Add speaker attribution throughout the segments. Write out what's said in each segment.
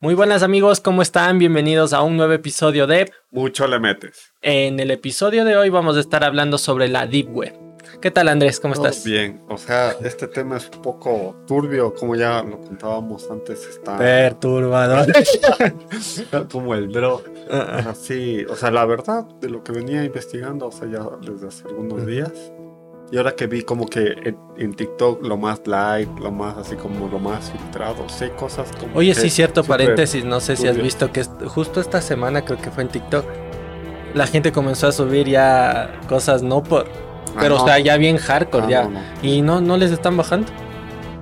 Speaker 1: Muy buenas amigos, ¿cómo están? Bienvenidos a un nuevo episodio de
Speaker 2: Mucho le metes.
Speaker 1: En el episodio de hoy vamos a estar hablando sobre la Deep Web. ¿Qué tal Andrés? ¿Cómo
Speaker 2: Todo
Speaker 1: estás?
Speaker 2: Bien, o sea, este tema es un poco turbio, como ya lo contábamos antes, está
Speaker 1: Perturbador.
Speaker 2: como el bro.
Speaker 1: Ah,
Speaker 2: Así, o sea, la verdad de lo que venía investigando, o sea, ya desde hace algunos días. Y ahora que vi como que en, en TikTok lo más light, lo más así como lo más filtrado, sé cosas como...
Speaker 1: Oye, sí, cierto, paréntesis, no sé si has visto que justo esta semana, creo que fue en TikTok, la gente comenzó a subir ya cosas no por...
Speaker 2: Ah,
Speaker 1: Pero,
Speaker 2: no.
Speaker 1: o sea, ya bien hardcore,
Speaker 2: Ah,
Speaker 1: ya.
Speaker 2: no, no.
Speaker 1: Y no, no les están bajando.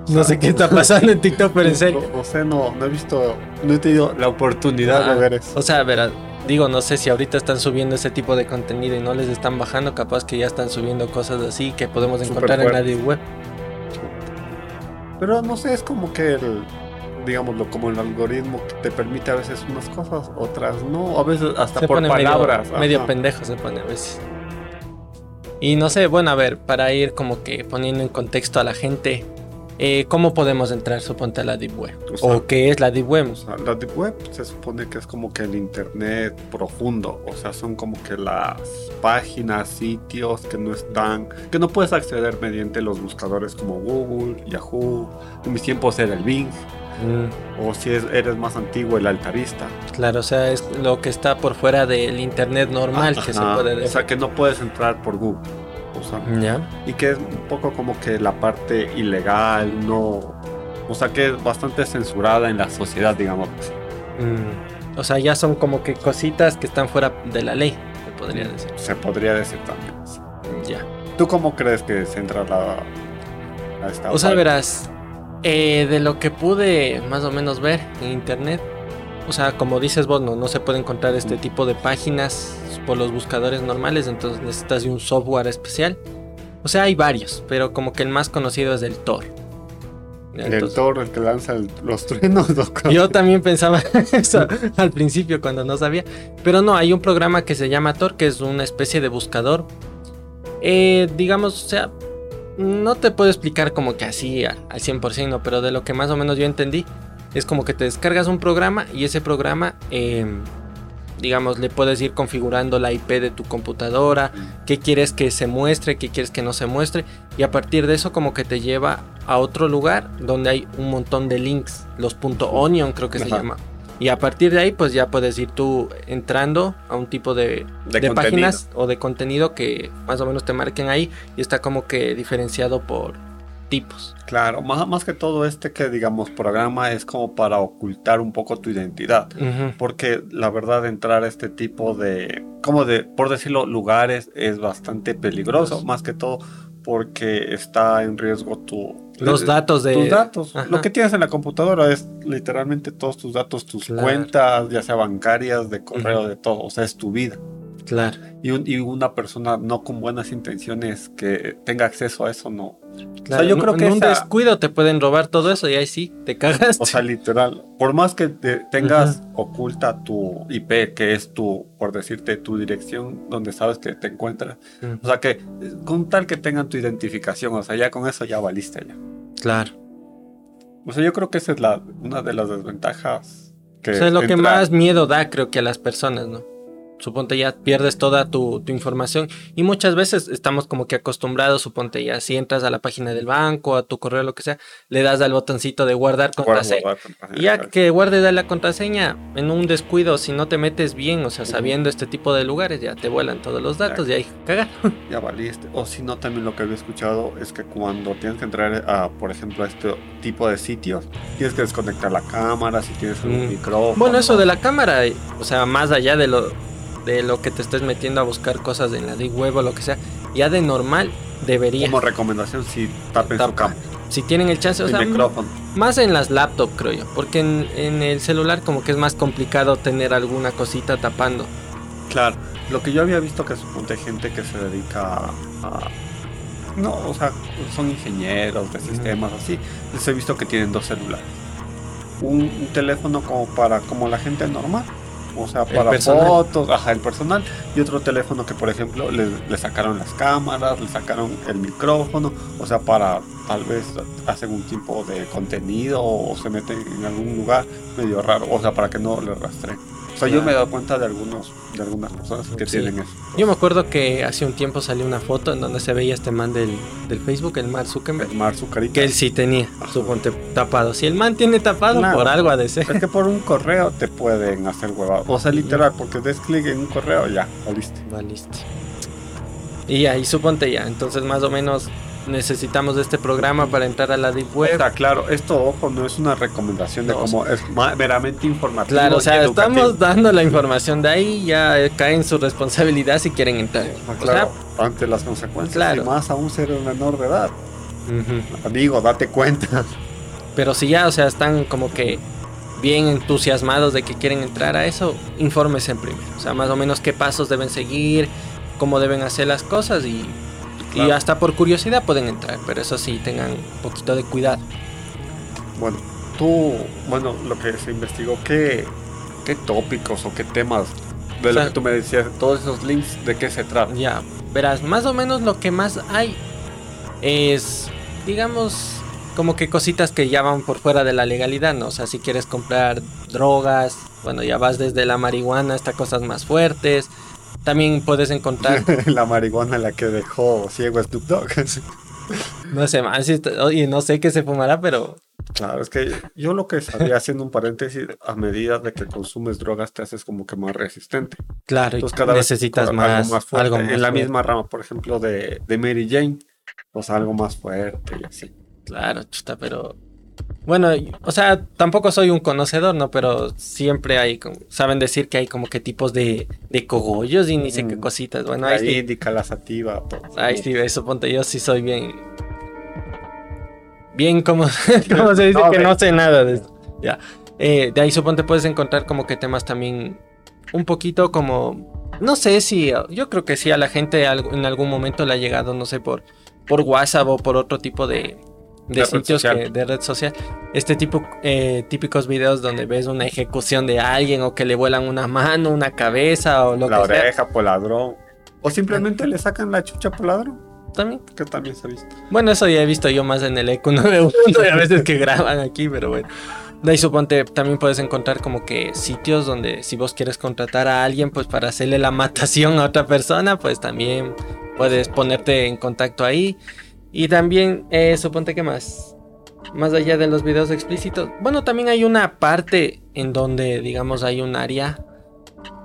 Speaker 1: No sé qué está pasando en TikTok, pero en serio.
Speaker 2: O, o sea, no, no he visto, no he tenido la oportunidad
Speaker 1: Ah,
Speaker 2: de ver eso.
Speaker 1: O sea, verás, digo, no sé si ahorita están subiendo ese tipo de contenido y no les están bajando, capaz que ya están subiendo cosas así que podemos encontrar en la web.
Speaker 2: Pero no sé, es como que el, digámoslo, como el algoritmo que te permite a veces unas cosas, otras no, a veces hasta
Speaker 1: Se
Speaker 2: por
Speaker 1: pone
Speaker 2: palabras.
Speaker 1: medio, medio pendejo, se pone a veces. Y no sé, bueno, a ver, para ir como que poniendo en contexto a la gente, eh, ¿cómo podemos entrar, suponte, a la deep web?
Speaker 2: O sea,
Speaker 1: ¿O qué es la deep web?
Speaker 2: o sea, la deep web se supone que es como que el internet profundo, o sea, son como que las páginas, sitios que no están, que no puedes acceder mediante los buscadores como Google, Yahoo, en mis tiempos era el Bing,
Speaker 1: Mm,
Speaker 2: o si es- eres más antiguo, el Altarista.
Speaker 1: claro, o sea, es lo que está por fuera del internet normal que se puede
Speaker 2: O
Speaker 1: decir.
Speaker 2: sea, que no puedes entrar por Google. Y que es un poco como que la parte ilegal, no, o sea que es bastante censurada en la sociedad, digamos.
Speaker 1: Mm, O sea, ya son como que cositas que están fuera de la ley, se podría decir.
Speaker 2: Se podría decir también.
Speaker 1: Ya.
Speaker 2: ¿Tú cómo crees que se entra la, a esta
Speaker 1: O sea,
Speaker 2: parte?
Speaker 1: verás, eh, de lo que pude más o menos ver en internet, o sea, como dices vos, no, no se puede encontrar este tipo de páginas por los buscadores normales, entonces necesitas de un software especial. O sea, hay varios, pero como que el más conocido es el Tor.
Speaker 2: el
Speaker 1: Entonces,
Speaker 2: toro, el que lanza el- los truenos. ¿no?
Speaker 1: Yo también pensaba eso al principio cuando no sabía. Pero no, hay un programa que se llama Tor, que es una especie de buscador. Eh, digamos, o sea, no te puedo explicar como que así a- al 100%, no, pero de lo que más o menos yo entendí, es como que te descargas un programa y ese programa, eh, digamos, le puedes ir configurando la IP de tu computadora, qué quieres que se muestre, qué quieres que no se muestre. Y a partir de eso como que te lleva a otro lugar donde hay un montón de links, los .onion creo que se llama. Y a partir de ahí pues ya puedes ir tú entrando a un tipo de,
Speaker 2: De
Speaker 1: de páginas o de contenido que más o menos te marquen ahí y está como que diferenciado por tipos.
Speaker 2: Claro, más, más que todo este que digamos programa es como para ocultar un poco tu identidad. Porque la verdad entrar a este tipo de, como de, por decirlo, lugares es bastante peligroso, más que todo porque está en riesgo tu...
Speaker 1: Los datos de...
Speaker 2: Tus datos.
Speaker 1: Ajá.
Speaker 2: Lo que tienes en la computadora es literalmente todos tus datos, tus
Speaker 1: Claro.
Speaker 2: cuentas, ya sea bancarias, de correo, de todo. O sea, es tu vida.
Speaker 1: Claro.
Speaker 2: Y, un- y una persona no con buenas intenciones que tenga acceso a eso, no.
Speaker 1: Claro.
Speaker 2: yo
Speaker 1: En-
Speaker 2: creo que
Speaker 1: en un
Speaker 2: esa-
Speaker 1: descuido te pueden robar todo eso y ahí sí, te cagas.
Speaker 2: O sea, literal. Por más que te- tengas oculta tu IP, que es tu, por decirte, tu dirección donde sabes que te encuentras. O sea, que eh, con tal que tengan tu identificación, o sea, ya con eso ya valiste ya.
Speaker 1: Claro.
Speaker 2: O sea, yo creo que esa es la, una de las desventajas que
Speaker 1: O sea, es lo que más miedo da, creo que a las personas, ¿no? Suponte ya pierdes toda tu, tu información y muchas veces estamos como que acostumbrados, suponte ya, si entras a la página del banco, a tu correo, lo que sea, le das al botoncito de guardar
Speaker 2: Guarda-
Speaker 1: contraseña. Y ya
Speaker 2: claro.
Speaker 1: que guardes la contraseña en un descuido, si no te metes bien, o sea, sabiendo este tipo de lugares, ya te vuelan todos los datos y ahí cagar.
Speaker 2: ya valiste. O si no, también lo que había escuchado es que cuando tienes que entrar a, por ejemplo, a este tipo de sitios, tienes que desconectar la cámara, si tienes un
Speaker 1: Mm.
Speaker 2: micrófono.
Speaker 1: Bueno, eso de la cámara, o sea, más allá de lo, de lo que te estés metiendo a buscar cosas en la deep web o lo que sea, ya de normal debería.
Speaker 2: Como recomendación, si tapen su.
Speaker 1: Si tienen el chance, o
Speaker 2: el
Speaker 1: sea,
Speaker 2: micrófono.
Speaker 1: más en las laptops creo yo, porque en, en el celular como que es más complicado tener alguna cosita tapando.
Speaker 2: Claro, lo que yo había visto que suponte gente que se dedica a, a- no, o sea, son ingenieros de sistemas así, les he visto que tienen dos celulares. Un, un teléfono como para como la gente normal, o sea, para
Speaker 1: personal.
Speaker 2: fotos, ajá, el personal. Y otro teléfono que, por ejemplo, le, le sacaron las cámaras, le sacaron el micrófono, o sea, para tal vez hacen un tipo de contenido o se meten en algún lugar medio raro, o sea, para que no le rastreen. O sea, yo me he dado cuenta de algunos, de algunas personas que
Speaker 1: Sí.
Speaker 2: tienen eso.
Speaker 1: Yo me acuerdo que hace un tiempo salió una foto en donde se veía este man del, del Facebook, el Mark Zuckerberg,
Speaker 2: El Mar Zuccarita.
Speaker 1: que él sí tenía, suponte, tapado. Si el man tiene tapado,
Speaker 2: Claro.
Speaker 1: por algo ha de ser.
Speaker 2: Es que por un correo te pueden hacer huevado. O sea, literal, porque des clic en un correo, ya, valiste.
Speaker 1: Valiste. Y ahí suponte ya, entonces más o menos necesitamos de este programa para entrar a la Deep Web.
Speaker 2: Está claro, esto, ojo, no es una recomendación de
Speaker 1: No,
Speaker 2: cómo es meramente informativo.
Speaker 1: Claro, o sea, estamos dando la información de ahí, ya eh, cae en su responsabilidad si quieren entrar.
Speaker 2: Ah,
Speaker 1: O
Speaker 2: Claro, ante las consecuencias.
Speaker 1: Claro.
Speaker 2: Y más aún ser un menor de edad.
Speaker 1: ujú.
Speaker 2: Amigo, date cuenta.
Speaker 1: Pero si ya, o sea, están como que bien entusiasmados de que quieren entrar a eso, infórmese primero. O sea, más o menos qué pasos deben seguir, cómo deben hacer las cosas y, y hasta por curiosidad pueden entrar. Pero eso sí, tengan un poquito de cuidado.
Speaker 2: Bueno, tú, bueno, lo que se investigó, ¿qué, qué tópicos o qué temas de
Speaker 1: O
Speaker 2: lo
Speaker 1: sea-
Speaker 2: que tú me decías, todos esos links, ¿de qué se trata?
Speaker 1: Ya, verás, más o menos lo que más hay es, digamos, como que cositas que ya van por fuera de la legalidad, ¿no? O sea, si quieres comprar drogas, bueno, ya vas desde la marihuana hasta cosas más fuertes. También puedes encontrar,
Speaker 2: la marihuana la que dejó ciego Snoop Dogg.
Speaker 1: no sé más, si oye, no sé qué se fumará, pero
Speaker 2: Claro, es que yo lo que sabía, haciendo un paréntesis, a medida de que consumes drogas te haces como que más resistente.
Speaker 1: claro, y
Speaker 2: Entonces cada vez
Speaker 1: necesitas
Speaker 2: con
Speaker 1: más,
Speaker 2: algo más fuerte.
Speaker 1: algo más
Speaker 2: en la misma rama, por ejemplo, de, de Mary Jane, pues algo más fuerte y así.
Speaker 1: Claro, chuta, pero. Bueno, o sea, tampoco soy un conocedor, ¿no? Pero siempre hay, como- saben decir que hay como que tipos de, de cogollos y ni sé qué
Speaker 2: Mm.
Speaker 1: cositas. Bueno, ahí sí,
Speaker 2: índica, la sativa,
Speaker 1: ahí sí, eso ponte, yo sí soy bien. Bien, como, como se dice
Speaker 2: No,
Speaker 1: que no sé nada de eso. Ya. Eh, de ahí suponte puedes encontrar como que temas también un poquito como. No sé si. Yo creo que sí a la gente en algún momento le ha llegado, no sé, por, por WhatsApp o por otro tipo de, de,
Speaker 2: De red
Speaker 1: sitios
Speaker 2: social.
Speaker 1: que- de red social. Este tipo, eh, típicos videos donde ves una ejecución de alguien o que le vuelan una mano, una cabeza o lo
Speaker 2: la
Speaker 1: que sea.
Speaker 2: oreja por ladrón. O simplemente le sacan la chucha por ladrón,
Speaker 1: También.
Speaker 2: que también se ha visto.
Speaker 1: Bueno, eso ya he visto yo más en el EQ 91 y a veces que graban aquí, pero bueno. De ahí suponte, también puedes encontrar como que sitios donde si vos quieres contratar a alguien, pues para hacerle la matación a otra persona, pues también puedes ponerte en contacto ahí. Y también, eh, suponte que más, más allá de los videos explícitos, bueno, también hay una parte en donde, digamos, hay un área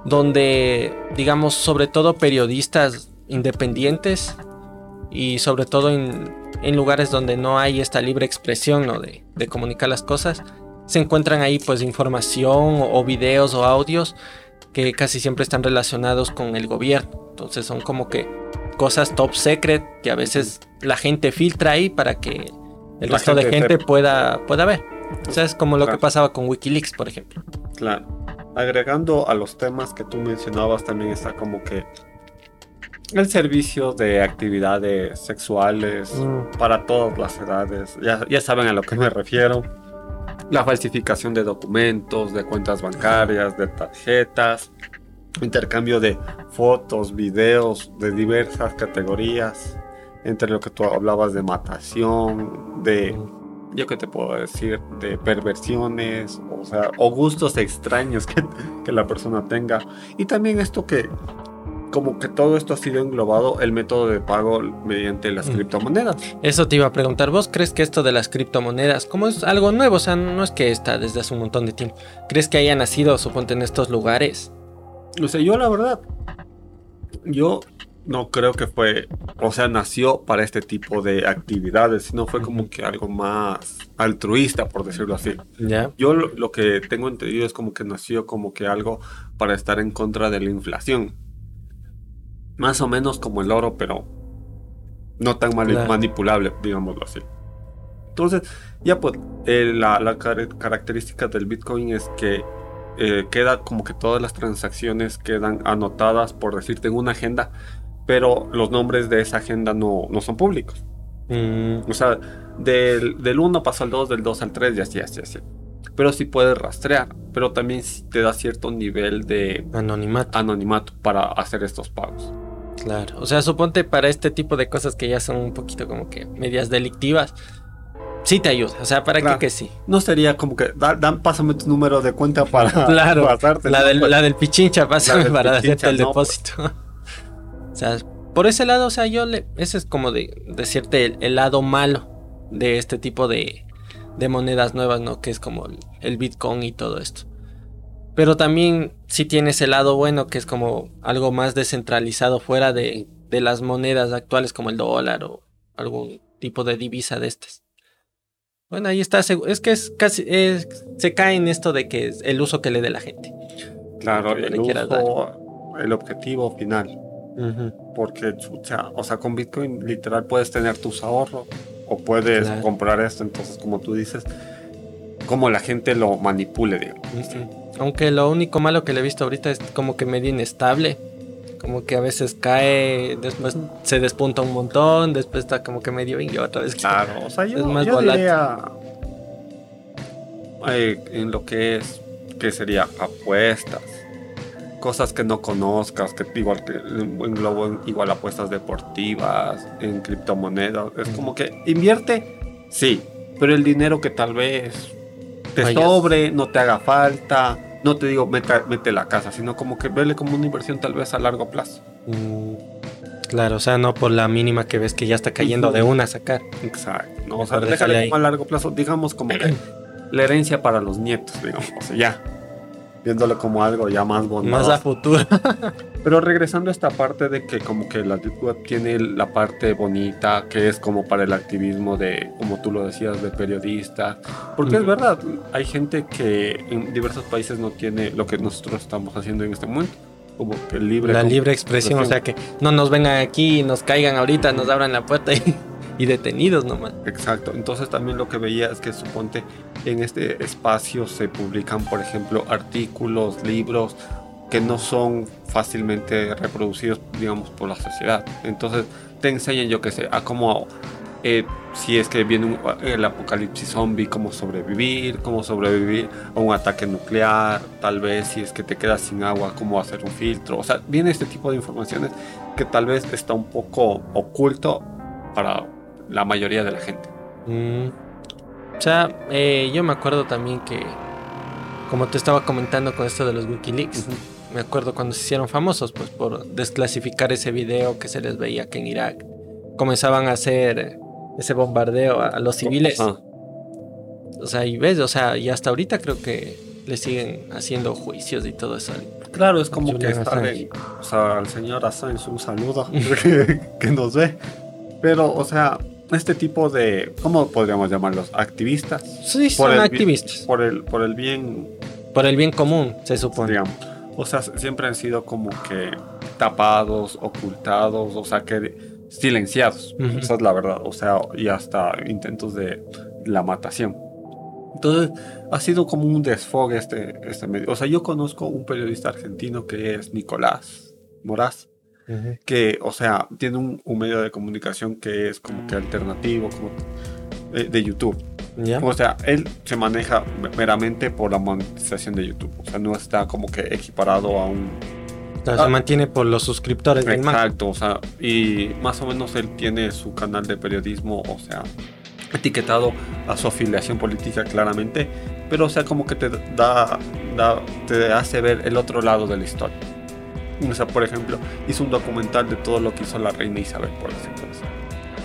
Speaker 1: donde, digamos, sobre todo periodistas independientes y sobre todo en, lugares donde no hay esta libre expresión ¿no? de, de comunicar las cosas, se encuentran ahí pues información o, o videos o audios que casi siempre están relacionados con el gobierno. Entonces son como que cosas top secret que a veces la gente filtra ahí para que el
Speaker 2: La
Speaker 1: resto de
Speaker 2: gente
Speaker 1: gente
Speaker 2: sepa.
Speaker 1: pueda, pueda ver. O sea, es como lo que
Speaker 2: Claro.
Speaker 1: pasaba con Wikileaks, por ejemplo.
Speaker 2: Claro. Agregando a los temas que tú mencionabas, también está como que el servicio de actividades sexuales
Speaker 1: Mm.
Speaker 2: para todas las edades. Ya, ya saben a lo que me refiero. La falsificación de documentos, de cuentas bancarias, de tarjetas, intercambio de fotos, videos de diversas categorías, entre lo que tú hablabas de matación, de yo qué te puedo decir, de perversiones, o sea, o gustos extraños que, que la persona tenga. Y también esto que, como que todo esto ha sido englobado, el método de pago mediante las
Speaker 1: Mm.
Speaker 2: criptomonedas.
Speaker 1: Eso te iba a preguntar, ¿vos crees que esto de las criptomonedas, como es algo nuevo, o sea, no es que está desde hace un montón de tiempo, ¿crees que haya nacido, suponte, en estos lugares?
Speaker 2: O sea, yo la verdad, yo no creo que fue, o sea, nació para este tipo de actividades, sino fue como que algo más altruista, por decirlo así.
Speaker 1: Ya.
Speaker 2: Yo lo, lo que tengo entendido es como que nació como que algo para estar en contra de la inflación. Más o menos como el oro, pero no tan
Speaker 1: Claro.
Speaker 2: manipulable, digámoslo así. Entonces, ya pues, eh, la, la car- característica del Bitcoin es que eh, queda como que todas las transacciones quedan anotadas, por decirte, en una agenda, pero los nombres de esa agenda no, no son públicos.
Speaker 1: Mm,
Speaker 2: O sea, del, del 1 pasó al 2, del 2 al 3 y así, así, así. pero sí puedes rastrear, pero también te da cierto nivel de
Speaker 1: Anonimato.
Speaker 2: anonimato para hacer estos pagos.
Speaker 1: Claro. O sea, suponte para este tipo de cosas que ya son un poquito como que medias delictivas. Sí te ayuda. O sea, ¿para
Speaker 2: Claro.
Speaker 1: qué que sí?
Speaker 2: No sería como que, da, dan, pásame tu número de cuenta para
Speaker 1: Claro.
Speaker 2: pasarte,
Speaker 1: La del,
Speaker 2: Pues,
Speaker 1: la del pichincha, pásame
Speaker 2: del
Speaker 1: para
Speaker 2: pichincha,
Speaker 1: hacerte el
Speaker 2: no,
Speaker 1: depósito. o sea, por ese lado, o sea, yo le. Ese es como de decirte el, el lado malo de este tipo de, de monedas nuevas, ¿no? Que es como el, el Bitcoin y todo esto. Pero también sí tienes el lado bueno, que es como algo más descentralizado fuera de, de las monedas actuales como el dólar o algún tipo de divisa de estas. Bueno, ahí está. Es que es casi. es- se cae en esto de que es el uso que le dé la gente.
Speaker 2: Claro, el uso, el objetivo final. Porque, chucha, o sea, con Bitcoin literal puedes tener tus ahorros o puedes
Speaker 1: Claro.
Speaker 2: comprar esto. Entonces, como tú dices, como la gente lo manipule, digamos.
Speaker 1: Aunque lo único malo que le he visto ahorita es como que medio inestable. Como que a veces cae, después se despunta un montón, después está como que medio y otra vez.
Speaker 2: Claro, o sea, yo,
Speaker 1: Es más
Speaker 2: yo diría eh, en lo que es, que sería apuestas, cosas que no conozcas, que igual que englobo igual apuestas deportivas, en criptomonedas, es como que invierte, sí, pero el dinero que tal vez te sobre, no te haga falta, no te digo mete, mete la casa, sino como que vele como una inversión tal vez a largo plazo.
Speaker 1: Mm, Claro, o sea, no por la mínima que ves que ya está cayendo de una a sacar.
Speaker 2: Exacto. ¿no? O sea, déjale como a largo plazo, digamos como que la herencia para los nietos, digamos, o sea, ya. Viéndolo como algo ya más bondadoso.
Speaker 1: Más a futuro.
Speaker 2: Pero regresando a esta parte de que como que la Deep Web tiene la parte bonita, que es como para el activismo de, como tú lo decías, de periodistas. Porque es verdad, hay gente que en diversos países no tiene lo que nosotros estamos haciendo en este momento. Como que libre.
Speaker 1: La libre expresión, o sea que no nos vengan aquí y nos caigan ahorita, nos abran la puerta y, y detenidos nomás.
Speaker 2: Exacto, entonces también lo que veía es que suponte en este espacio se publican, por ejemplo, artículos, libros que no son fácilmente reproducidos, digamos, por la sociedad. Entonces te enseñan, yo qué sé, a cómo, eh, si es que viene un- el apocalipsis zombie, cómo sobrevivir, cómo sobrevivir a un ataque nuclear, tal vez si es que te quedas sin agua, cómo hacer un filtro. O sea, viene este tipo de informaciones que tal vez está un poco oculto para la mayoría de la gente.
Speaker 1: Mm. O sea, eh, yo me acuerdo también que, como te estaba comentando con esto de los Wikileaks, me acuerdo cuando se hicieron famosos, pues por desclasificar ese video que se les veía que en Irak comenzaban a hacer ese bombardeo a, a los civiles.
Speaker 2: Ah,
Speaker 1: O sea, y ves, o sea, y hasta ahorita creo que le siguen haciendo juicios y todo eso.
Speaker 2: claro, es como que
Speaker 1: Julian
Speaker 2: en- o sea, al señor Assange un saludo que, que nos ve. Pero, o sea, este tipo de, ¿cómo podríamos llamarlos? Activistas.
Speaker 1: Sí,
Speaker 2: Por
Speaker 1: son
Speaker 2: el
Speaker 1: activistas.
Speaker 2: Por el, por el bien,
Speaker 1: Por el bien común, se supone.
Speaker 2: digamos. O sea, siempre han sido como que tapados, ocultados, o sea, que silenciados.
Speaker 1: Ujú.
Speaker 2: Esa es la verdad. O sea, y hasta intentos de la matación. Entonces, ha sido como un desfogue este, este medio. O sea, yo conozco un periodista argentino que es Nicolás Moraz,
Speaker 1: Ujú.
Speaker 2: que, o sea, tiene un, un medio de comunicación que es como que alternativo, como eh, de YouTube.
Speaker 1: ¿Ya?
Speaker 2: O sea, él se maneja meramente por la monetización de YouTube. O sea, no está como que equiparado a un...
Speaker 1: O sea, se mantiene por los suscriptores.
Speaker 2: Exacto, o sea, y más o menos él tiene su canal de periodismo, o sea, etiquetado a su afiliación política claramente, pero o sea, como que te da, da- te hace ver el otro lado de la historia. O sea, por ejemplo, hizo un documental de todo lo que hizo la reina Isabel, por ejemplo.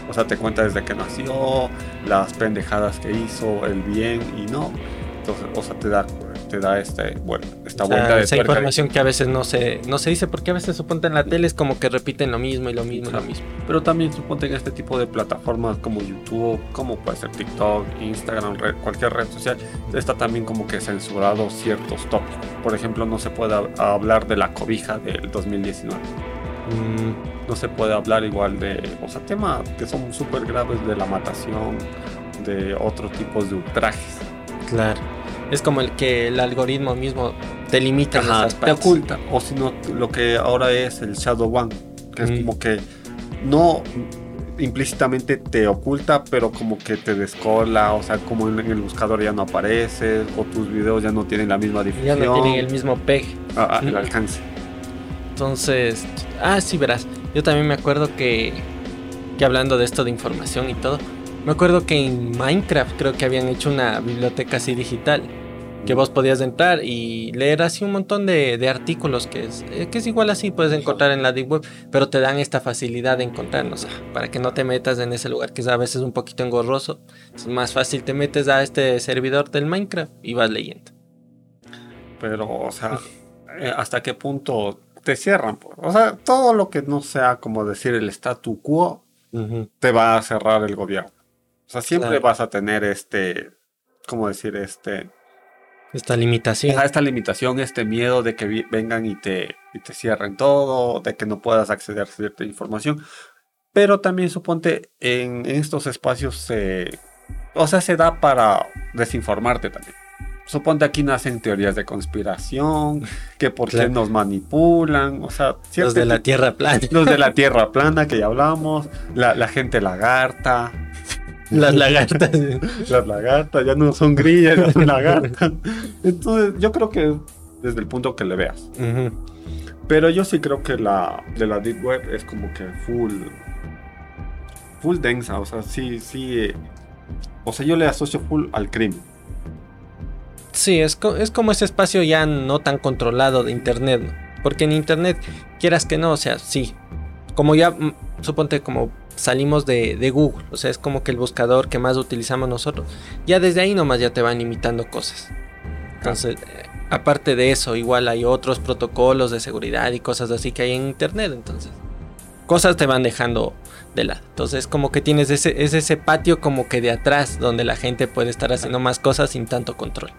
Speaker 2: O sea, te cuenta desde que nació, las pendejadas que hizo, el bien y no. Entonces, o sea, te da, te da este, bueno, esta
Speaker 1: O sea,
Speaker 2: vuelta de
Speaker 1: esa
Speaker 2: tuerca.
Speaker 1: información que a veces no se, no se dice porque a veces suponte en la tele es como que repiten lo mismo y lo mismo y lo mismo.
Speaker 2: Pero también suponte en este tipo de plataformas como YouTube, como puede ser TikTok, Instagram, red- cualquier red social, está también como que censurado ciertos tópicos. Por ejemplo, no se puede hab- hablar de la cobija del 2019.
Speaker 1: Mm,
Speaker 2: No se puede hablar igual de, o sea, temas que son súper graves de la matación, de otros tipos de ultrajes.
Speaker 1: claro. Es como el que el algoritmo mismo te limita
Speaker 2: Ajá,
Speaker 1: esas
Speaker 2: te oculta. O si no, lo que ahora es el Shadow One, que es
Speaker 1: Mm.
Speaker 2: como que no implícitamente te oculta, pero como que te descola, o sea, como en, el buscador ya no apareces, o tus videos ya no tienen la misma difusión.
Speaker 1: Ya no tienen el mismo peg.
Speaker 2: Ah, ah, el alcance.
Speaker 1: Entonces, ah, sí, verás. Yo también me acuerdo que, que hablando de esto de información y todo, me acuerdo que en Minecraft creo que habían hecho una biblioteca así digital que vos podías entrar y leer así un montón de, de artículos que es, eh, que es igual así, puedes encontrar en la Deep Web, pero te dan esta facilidad de encontrarnos, para que no te metas en ese lugar que es a veces un poquito engorroso, es más fácil, te metes a este servidor del Minecraft y vas leyendo.
Speaker 2: Pero, o sea, eh, ¿hasta qué punto te cierran? Pues? O sea, todo lo que no sea como decir el statu quo, te va a cerrar el gobierno. O sea, siempre vas a tener este, ¿cómo decir? Este
Speaker 1: esta limitación.
Speaker 2: Esta limitación, este miedo de que vengan y te, y te cierren todo, de que no puedas acceder a cierta información. Pero también suponte en, estos espacios se... o sea, se da para desinformarte también. Suponte aquí nacen teorías de conspiración, que por qué nos manipulan, o sea...
Speaker 1: Los de la Tierra plana.
Speaker 2: Los de la Tierra plana que ya hablamos, la, la gente lagarta,
Speaker 1: las lagartas.
Speaker 2: Las lagartas, ya no son grillas, son lagartas. Entonces, yo creo que desde el punto que le veas. Pero yo sí creo que la de la Deep Web es como que full. Full densa, o sea, sí, sí. o sea, yo le asocio full al crimen.
Speaker 1: Sí, es, es como ese espacio ya no tan controlado de Internet, Porque en Internet, quieras que no, o sea, sí. Como ya, mm, suponte como salimos de, Google. O sea, es como que el buscador que más utilizamos nosotros. Ya desde ahí nomás ya te van imitando cosas. Entonces, eh, aparte de eso, igual hay otros protocolos de seguridad y cosas así que hay en Internet. Entonces, cosas te van dejando de lado. Entonces, como que tienes ese, es ese patio como que de atrás donde la gente puede estar haciendo más cosas sin tanto control.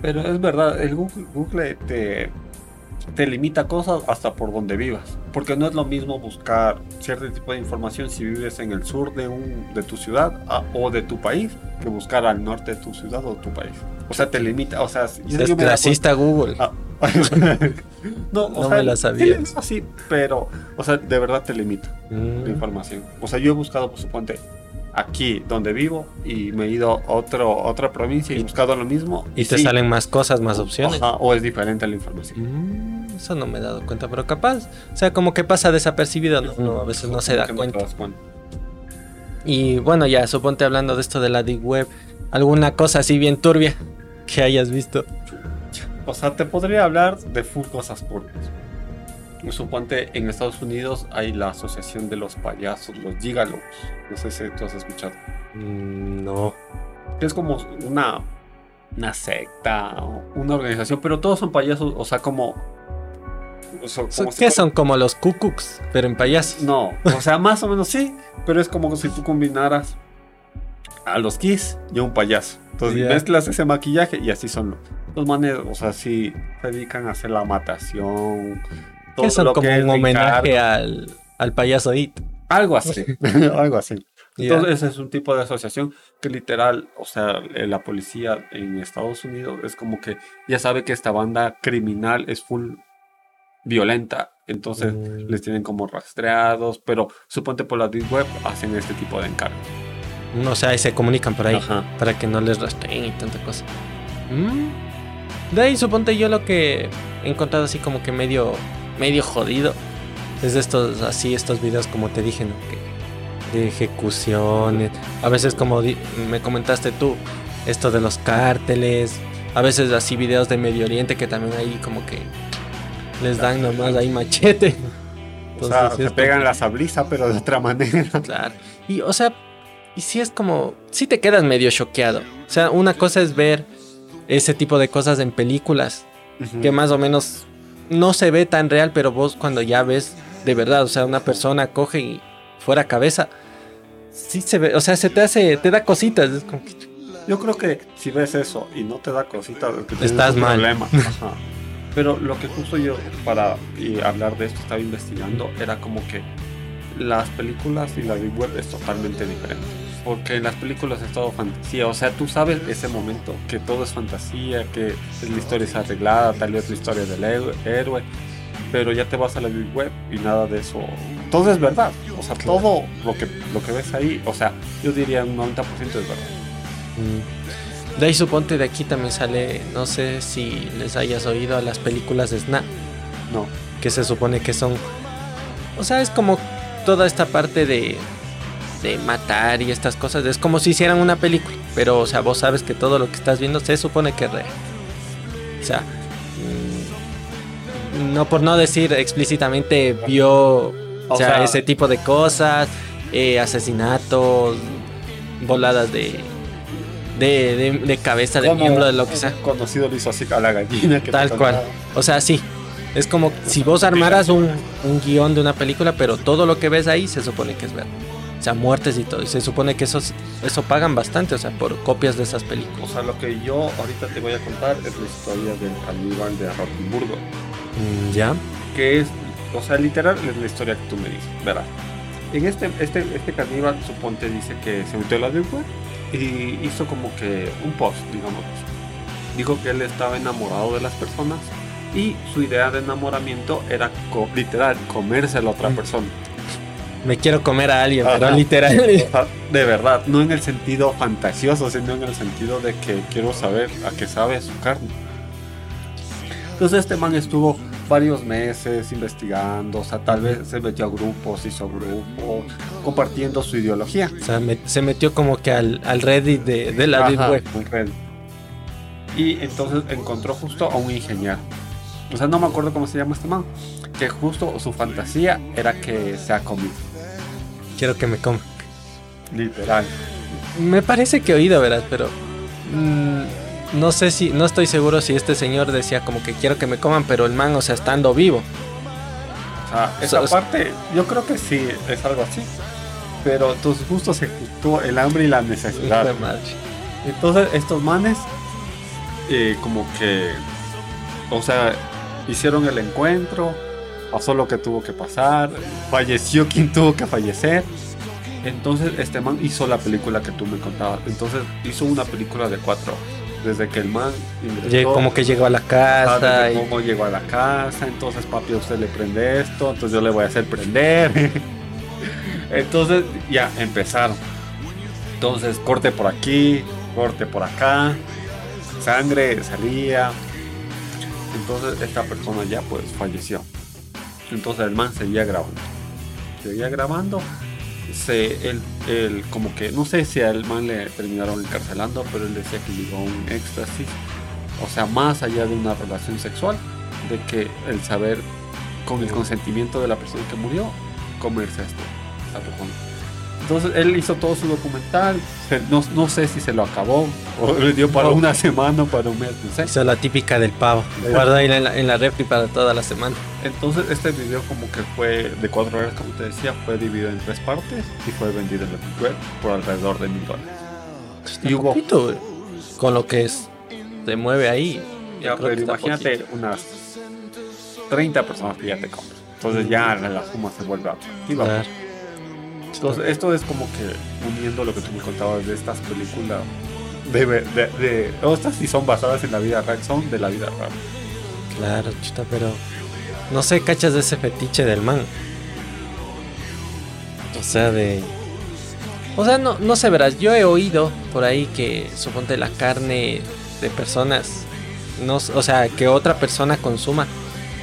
Speaker 2: Pero es verdad, el Google, Google te te limita cosas hasta por donde vivas. Porque no es lo mismo buscar cierto tipo de información si vives en el sur de, un, de tu ciudad o de tu país que buscar al norte de tu ciudad o tu país. O sea, te limita. O sea,
Speaker 1: es racista Google. Ah,
Speaker 2: no, o sea, me la sabía. Así, pero, o sea, de verdad te limita la mm. información. O sea, yo he buscado, por suponte, aquí donde vivo y me he ido a otro, otra provincia y, he buscado lo mismo.
Speaker 1: Y, te salen más cosas, más opciones.
Speaker 2: o es diferente la información.
Speaker 1: Mm, eso no me he dado cuenta, pero capaz. O sea, como que pasa desapercibido, no, a veces no se da cuenta. Y bueno, ya, suponte hablando de esto de la Deep Web, alguna cosa así bien turbia que hayas visto.
Speaker 2: O sea, te podría hablar de full cosas turbias. Suponte en Estados Unidos hay la asociación de los payasos, los gigalos. No sé si tú has escuchado.
Speaker 1: Mm, no.
Speaker 2: Es como una, una secta, una organización, pero todos son payasos, o sea, como...
Speaker 1: ¿Qué son como los cucucs, pero en payasos?
Speaker 2: No, o sea, más o menos sí, pero es como si tú combinaras a los Kiss y a un payaso. Entonces mezclas ese maquillaje y así son los manes, o sea, sí se dedican a hacer la matación,
Speaker 1: que son como un homenaje al, al, payaso It.
Speaker 2: Algo así, algo así. Entonces, ese es un tipo de asociación que literal, o sea, eh, la policía en Estados Unidos es como que ya sabe que esta banda criminal es full violenta. Entonces mm. les tienen como rastreados, pero suponte por la Deep Web hacen este tipo de encargo.
Speaker 1: No, o sea, y se comunican por ahí para que no les rastreen y tanta cosa. Mm. De ahí suponte yo lo que he encontrado así como que medio medio jodido. Es de estos, así, estos videos como te dije, ¿no? de ejecuciones. A veces como me comentaste tú, esto de los cárteles. A veces así videos de Medio Oriente que también ahí como que les dan nomás ahí machete.
Speaker 2: o sea, se pegan la sabliza, pero de otra manera.
Speaker 1: Claro. Y o sea, y si es como, si te quedas medio choqueado. O sea, una cosa es ver ese tipo de cosas en películas, que más o menos no se ve tan real, pero vos cuando ya ves de verdad, o sea, una persona coge y fuera cabeza, sí se ve, o sea, se te hace, te da cositas.
Speaker 2: Yo creo que si ves eso y no te da cositas,
Speaker 1: estás mal.
Speaker 2: Problema. Pero lo que justo yo para hablar de esto estaba investigando era como que las películas y la Deep Web es totalmente diferente. Porque en las películas es todo fantasía. O sea, tú sabes ese momento que todo es fantasía, que la historia es arreglada, tal vez la historia del héroe. pero ya te vas a la Web y nada de eso. Todo es verdad. O sea,
Speaker 1: Claro.
Speaker 2: todo lo que, lo que ves ahí, o sea, yo diría un 90% es verdad.
Speaker 1: Mm. De ahí suponte de aquí también sale, no sé si les hayas oído a las películas de Snap,
Speaker 2: No.
Speaker 1: que se supone que son, o sea, es como toda esta parte de, de matar y estas cosas, es como si hicieran una película, pero o sea, vos sabes que todo lo que estás viendo se supone que es real. O sea, mm, no por no decir explícitamente vio, o, sea,
Speaker 2: sea-
Speaker 1: ese tipo de cosas, eh, asesinatos, voladas de, de, de, de cabeza de miembro de lo que sea.
Speaker 2: conocido le hizo así a la gallina. Que
Speaker 1: Tal cual. O sea, sí. Es como si vos armaras un, un guion de una película, pero todo lo que ves ahí se supone que es verdad. Sea, muertes y todo. Y se supone que eso, eso pagan bastante, o sea, por copias de esas películas.
Speaker 2: O sea, lo que yo ahorita te voy a contar es la historia del caníbal de Rotenburgo.
Speaker 1: Mm, ¿Ya?
Speaker 2: que es, o sea, literal es la historia que tú me dices, verás. En este, este, este caníbal, suponte, dice que se metió la Web y hizo como que un post, digamos. Dijo que él estaba enamorado de las personas y su idea de enamoramiento era co- literal comerse a la otra
Speaker 1: Mm.
Speaker 2: persona.
Speaker 1: Me quiero comer a alguien,
Speaker 2: Ajá.
Speaker 1: pero literal.
Speaker 2: Sea, de verdad, no en el sentido fantasioso, sino en el sentido de que quiero saber a qué sabe su carne. Entonces este man estuvo varios meses investigando, o sea, tal vez se metió a grupos, hizo grupos, compartiendo su ideología.
Speaker 1: O sea, me- se metió como que al, al Reddit de, de la Deep
Speaker 2: Ajá,
Speaker 1: Web.
Speaker 2: un red. Y entonces encontró justo a un ingeniero. O sea, no me acuerdo cómo se llama este man. Que justo su fantasía era que se ha comido.
Speaker 1: Quiero que me coma.
Speaker 2: Literal.
Speaker 1: Me parece que he oído, ¿verdad? Pero mm, no sé si, no estoy seguro si este señor decía como que quiero que me coman, pero el man, o sea, estando vivo.
Speaker 2: O sea, esa parte, yo creo que sí, es algo así. Pero tus gustos se juntó el hambre y la necesidad.
Speaker 1: De madre.
Speaker 2: Entonces, estos manes, eh, como que, o sea, hicieron el encuentro, pasó lo que tuvo que pasar, falleció quien tuvo que fallecer. Entonces, este man hizo la película que tú me contabas. Entonces, hizo una película de cuatro. Desde que el man ingresó,
Speaker 1: Como que llegó a la casa y
Speaker 2: cómo llegó a la casa, entonces papi a usted le prende esto, entonces yo le voy a hacer prender. entonces ya empezaron. Entonces corte por aquí, corte por acá, sangre salía. Entonces esta persona ya pues falleció. Entonces el man seguía grabando. Seguía grabando. Se, él, él como que, no sé si al man le terminaron encarcelando, pero él decía que llegó a un éxtasis o sea, más allá de una relación sexual, de que el saber con el consentimiento de la persona que murió, comerse a esto, a persona. Entonces él hizo todo su documental, no, no sé si se lo acabó, o le dio para una semana o para un mes, no sé.
Speaker 1: hizo la típica del pavo. Ahí en la, en la refri para toda la semana.
Speaker 2: Entonces este video como que fue de cuatro horas, como te decía, fue dividido en tres partes y fue vendido en la web por alrededor de mil dólares. Y hubo,
Speaker 1: Poquito. Con lo que es, se mueve ahí.
Speaker 2: ya, pero imagínate unas 30 personas que ya te compran. Entonces ya la, la suma se vuelve atractiva.
Speaker 1: Claro.
Speaker 2: Entonces, esto es como que uniendo lo que tú me contabas de estas películas de, de, de, estas sí son basadas en la vida real, son de la vida real.
Speaker 1: Claro, chuta, pero no sé, cachas de ese fetiche del man. O sea, de. O sea, no, no sé, verás. Yo he oído por ahí que suponte la carne de personas, no, o sea, que otra persona consuma.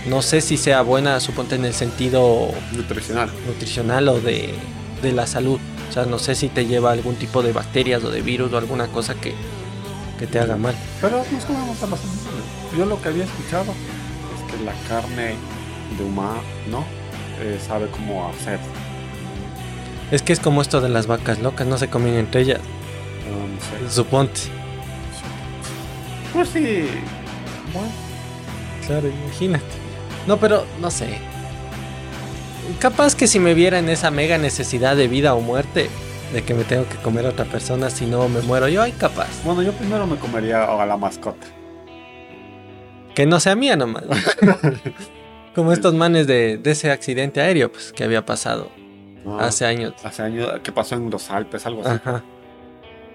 Speaker 1: No sé si sea buena, suponte en el sentido
Speaker 2: Nutricional.
Speaker 1: nutricional o de, de la salud. O sea, no sé si te lleva algún tipo de bacterias o de virus o alguna cosa que, que te haga mal.
Speaker 2: Pero a. Yo lo que había escuchado es que la carne de humano, ¿no? Eh, sabe cómo hacer.
Speaker 1: Es que es como esto de las vacas locas, no se comen entre ellas.
Speaker 2: No, no sé.
Speaker 1: Suponte.
Speaker 2: Pues sí. Bueno,
Speaker 1: Claro, imagínate. No, pero no sé. Capaz que si me viera en esa mega necesidad de vida o muerte, de que me tengo que comer a otra persona, si no me muero yo, ay, capaz.
Speaker 2: bueno, yo primero me comería a la mascota.
Speaker 1: Que no sea mía nomás. Como estos manes de, de ese accidente aéreo, pues, que había pasado
Speaker 2: No,
Speaker 1: hace años.
Speaker 2: hace años que pasó en los Alpes, algo así.
Speaker 1: Ajá.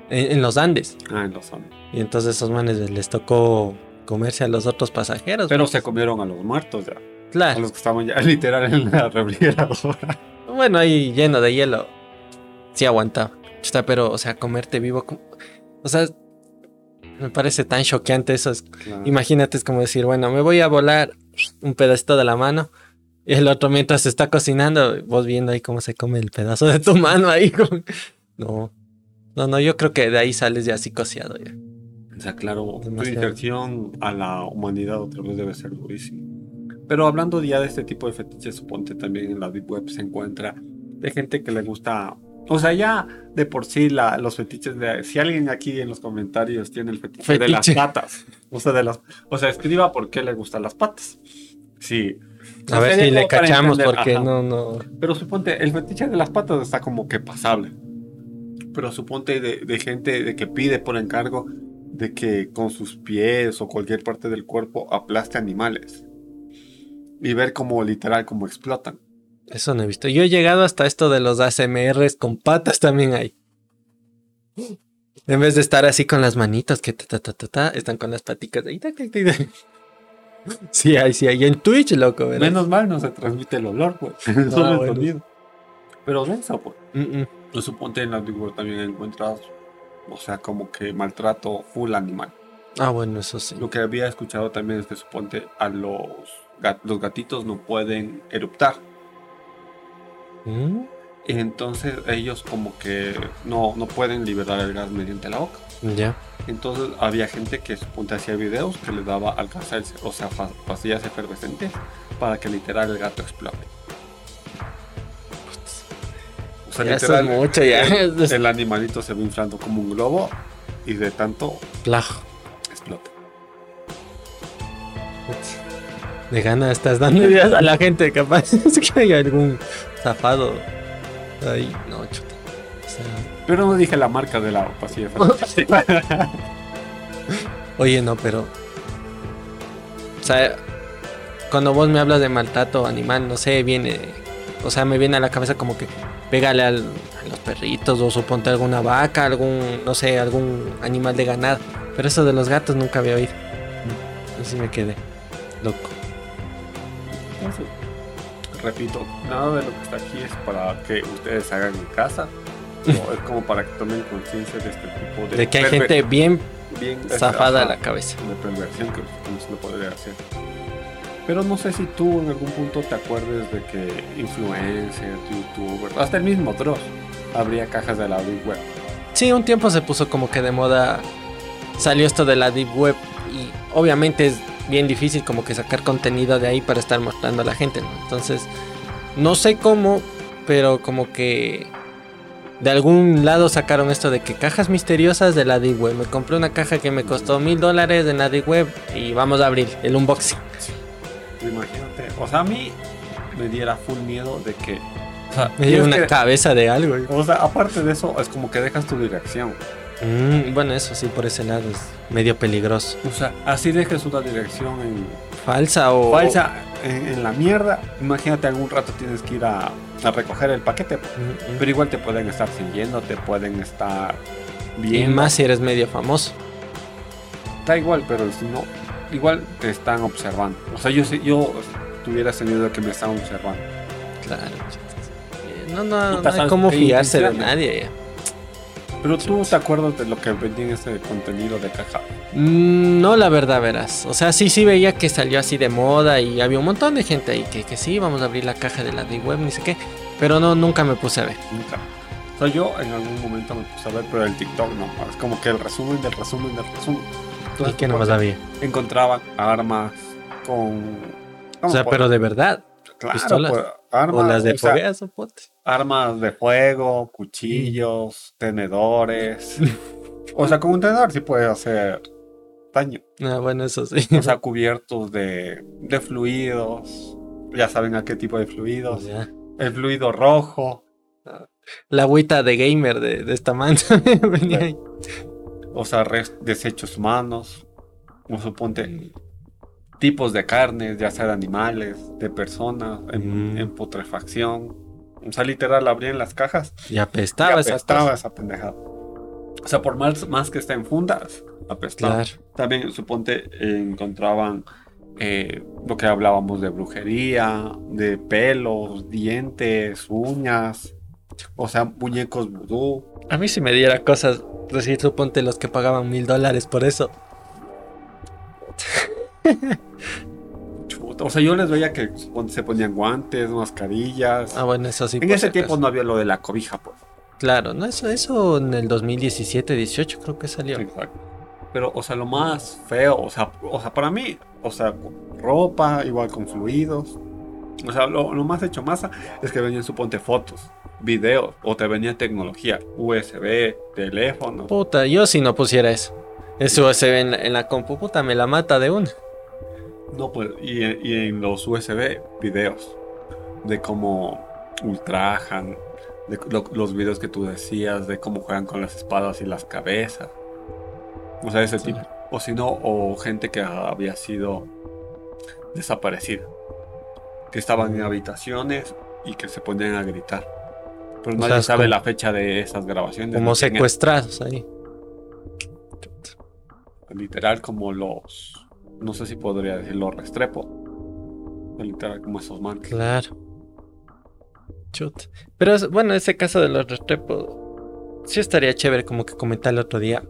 Speaker 1: En, en los Andes.
Speaker 2: Ah, en los Alpes.
Speaker 1: Y entonces esos manes les tocó comerse a los otros pasajeros.
Speaker 2: Pero se comieron a los muertos ya. A
Speaker 1: Claro.
Speaker 2: los que estaban ya literal en la refrigeradora.
Speaker 1: Bueno, ahí lleno de hielo. Sí aguantaba. Chuta, pero, o sea, comerte vivo. como- O sea, me parece tan choqueante eso. es-
Speaker 2: Claro.
Speaker 1: Imagínate, es como decir, bueno, me voy a volar un pedacito de la mano. Y el otro mientras se está cocinando, vos viendo ahí cómo se come el pedazo de tu mano ahí. como- No. No, no, yo creo que de ahí sales ya psicoseado ya.
Speaker 2: O sea, claro, tu inserción a la humanidad otra vez debe ser durísimo. Pero hablando ya de este tipo de fetiches, suponte también en la Deep Web se encuentra de gente que le gusta. O sea, ya de por sí la, los fetiches de. Si alguien aquí en los comentarios tiene el fetiche, de las patas. O sea, de las. O sea, escriba por qué le gustan las patas. Sí.
Speaker 1: A
Speaker 2: O
Speaker 1: ver si le cachamos
Speaker 2: entender,
Speaker 1: porque
Speaker 2: ajá.
Speaker 1: no, no.
Speaker 2: Pero suponte, el fetiche de las patas está como que pasable. Pero suponte de, de gente de que pide por encargo de que con sus pies o cualquier parte del cuerpo aplaste animales. Y ver como literal como explotan.
Speaker 1: Eso no he visto. Yo he llegado hasta esto de los ASMRs con patas también hay. En vez de estar así con las manitas que ta, ta, ta, ta, ta, están con las paticas ahí. tac, tac. Sí hay, sí hay. En Twitch, loco, ¿verdad?
Speaker 2: Menos mal no se transmite el olor, pues. Solo el
Speaker 1: Ah, bueno.
Speaker 2: sonido. Pero denso, pues.
Speaker 1: Mm, mm.
Speaker 2: Pues suponte en la Web también encuentras, o sea, como que maltrato full animal.
Speaker 1: Ah, bueno, eso sí.
Speaker 2: Lo que había escuchado también es que suponte a los, gat- los gatitos no pueden eruptar.
Speaker 1: Mm,
Speaker 2: Entonces ellos como que no, no pueden liberar el gas mediante la boca.
Speaker 1: Ya.
Speaker 2: Entonces había gente que suponte hacía videos que le daba alcanzarse, o sea, pastillas efervescentes para que literal el gato explote. O sea,
Speaker 1: Ya eso es mucho, ya.
Speaker 2: El, el animalito se va inflando como un globo y de tanto
Speaker 1: Plajo.
Speaker 2: explota.
Speaker 1: De gana estás dando ideas a la gente, capaz que hay algún zafado ahí. No, chuta. O sea,
Speaker 2: Pero no dije la marca de la pastilla.
Speaker 1: Oye, no, pero. O sea, cuando vos me hablas de maltrato animal, no sé, viene. O sea, me viene a la cabeza como que pégale al- a los perritos o suponte alguna vaca, algún, no sé, algún animal de ganado. Pero eso de los gatos nunca había oído. Así me quedé. Loco.
Speaker 2: Repito, nada de lo que está aquí es para que ustedes hagan en casa. No, es como para que tomen conciencia de este tipo de...
Speaker 1: De que hay gente bien
Speaker 2: bien
Speaker 1: zafada a la cabeza.
Speaker 2: de perversión que lo podría hacer. Pero no sé si tú en algún punto te acuerdes de que influencers, youtubers, hasta el mismo Dross, habría cajas de la Deep Web.
Speaker 1: Sí, un tiempo se puso como que de moda. Salió esto de la Deep Web. Y obviamente es bien difícil como que sacar contenido de ahí para estar mostrando a la gente, ¿no? Entonces, no sé cómo, pero como que de algún lado sacaron esto de que cajas misteriosas de la Deep Web. Me compré una caja que me costó mil dólares en la Deep Web y vamos a abrir el unboxing.
Speaker 2: Imagínate, o sea, a mí me diera full miedo de que... O sea,
Speaker 1: Me
Speaker 2: tienes
Speaker 1: una
Speaker 2: que-
Speaker 1: cabeza de algo.
Speaker 2: o sea, aparte de eso, es como que dejas tu dirección.
Speaker 1: Mm, bueno, eso sí, por ese lado es medio peligroso.
Speaker 2: O sea, así dejes una dirección en
Speaker 1: Falsa o...
Speaker 2: falsa en, en la mierda. Imagínate algún rato tienes que ir a, a recoger el paquete. pues.
Speaker 1: Mm, mm.
Speaker 2: Pero igual te pueden estar siguiendo, te pueden estar
Speaker 1: Y
Speaker 2: viendo.
Speaker 1: más si eres medio famoso.
Speaker 2: Da igual, pero si no, igual te están observando. O sea, yo si yo tuviera sentido de que me están observando.
Speaker 1: Claro. Eh, No, no, no hay
Speaker 2: ¿sabes
Speaker 1: cómo fiarse de nadie. ya.
Speaker 2: Pero tú te acuerdas de lo que vendí en ese contenido de caja.
Speaker 1: Mm, No, la verdad, verás. O sea, sí, sí veía que salió así de moda y había un montón de gente ahí que, que sí, vamos a abrir la caja de la de web, ni sé qué. Pero no, nunca me puse a ver.
Speaker 2: Nunca. O sea, yo en algún momento me puse a ver, pero el TikTok no. Es como que el resumen del resumen del resumen.
Speaker 1: Y
Speaker 2: Entonces,
Speaker 1: que no más
Speaker 2: porque
Speaker 1: había.
Speaker 2: Encontraban armas con.
Speaker 1: O
Speaker 2: ¿cómo
Speaker 1: sea, pero de verdad.
Speaker 2: Claro,
Speaker 1: pistolas.
Speaker 2: pues, armas,
Speaker 1: o las de
Speaker 2: o sea, armas de fuego, cuchillos, tenedores. o sea, con un tenedor sí puede hacer daño.
Speaker 1: Ah, bueno, eso sí.
Speaker 2: O sea, cubiertos de, de fluidos. Ya saben a qué tipo de fluidos. El fluido rojo.
Speaker 1: La agüita de gamer de, de esta man venía ahí.
Speaker 2: O sea, desechos humanos. O suponte tipos de carnes, ya sea de animales, de personas, en,
Speaker 1: Mm.
Speaker 2: en putrefacción. O sea, literal, abrían las cajas
Speaker 1: Y apestaba
Speaker 2: y
Speaker 1: esa
Speaker 2: apestaba esa pendejada. O sea, por más, más que está en fundas, apestaba.
Speaker 1: Claro.
Speaker 2: También, suponte, eh, encontraban eh, lo que hablábamos de brujería, de pelos, dientes, uñas, o sea, muñecos vudú.
Speaker 1: A mí si me diera cosas, decir, suponte los que pagaban mil dólares por eso.
Speaker 2: Chuta, O sea, yo les veía que se ponían guantes, mascarillas.
Speaker 1: Ah, bueno, eso sí.
Speaker 2: en ese tiempo no había lo de la cobija, pues.
Speaker 1: Claro, no, eso, eso en el 2017, 18 creo que salió.
Speaker 2: Exacto. Pero, o sea, lo más feo, o sea, o sea, para mí, o sea, ropa, igual con fluidos. O sea, lo, lo más hecho masa es que venían, suponte, fotos, videos, o te venía tecnología, USB, teléfono.
Speaker 1: Puta, yo si no pusiera eso. Eso USB en la, en la compu, puta, me la mata de una.
Speaker 2: No, pues, y, en- y en los USB, videos de cómo ultrajan, de lo- los videos que tú decías, de cómo juegan con las espadas y las cabezas. O sea, ese
Speaker 1: Sí.
Speaker 2: tipo. O si no, o gente que había sido desaparecida. Que estaban en habitaciones y que se ponían a gritar. Pero
Speaker 1: O
Speaker 2: nadie
Speaker 1: sea,
Speaker 2: sabe
Speaker 1: como-
Speaker 2: la fecha de esas grabaciones.
Speaker 1: Como secuestrados ahí.
Speaker 2: Literal como los... No sé si podría decir los Restrepo. Literal como esos manes.
Speaker 1: Claro. Chut. Pero bueno, ese caso de los Restrepo, sí estaría chévere como que comentar el otro día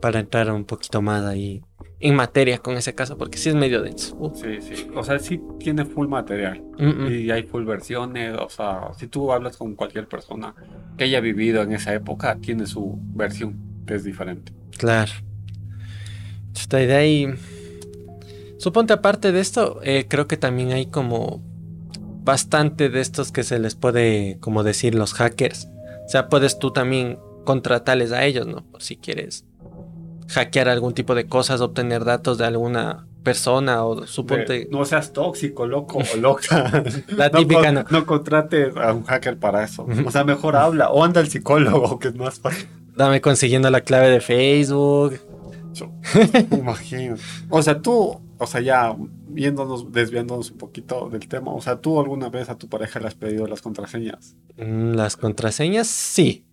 Speaker 1: para entrar un poquito más ahí en materia con ese caso, porque sí es medio denso. Uh,
Speaker 2: Sí, sí. O sea, sí tiene full material.
Speaker 1: mm, mm.
Speaker 2: Y hay full versiones. O sea, si tú hablas con cualquier persona que haya vivido en esa época, tiene su versión que es diferente.
Speaker 1: Claro. Y de ahí. Suponte aparte de esto, eh, creo que también hay como bastante de estos que se les puede, como decir, los hackers. O sea, puedes tú también contratarles a ellos, ¿no? Por si quieres hackear algún tipo de cosas, obtener datos de alguna persona o suponte
Speaker 2: no seas tóxico, loco o loca.
Speaker 1: la
Speaker 2: No,
Speaker 1: típica,
Speaker 2: con-
Speaker 1: ¿no?
Speaker 2: no contrates a un hacker para eso. O sea, mejor habla o anda al psicólogo, que es más fácil.
Speaker 1: Dame consiguiendo la clave de Facebook.
Speaker 2: Imagino. O sea, tú, o sea, ya viéndonos, desviándonos un poquito del tema, o sea, tú alguna vez a tu pareja le has pedido las contraseñas.
Speaker 1: Mm, Las contraseñas, sí.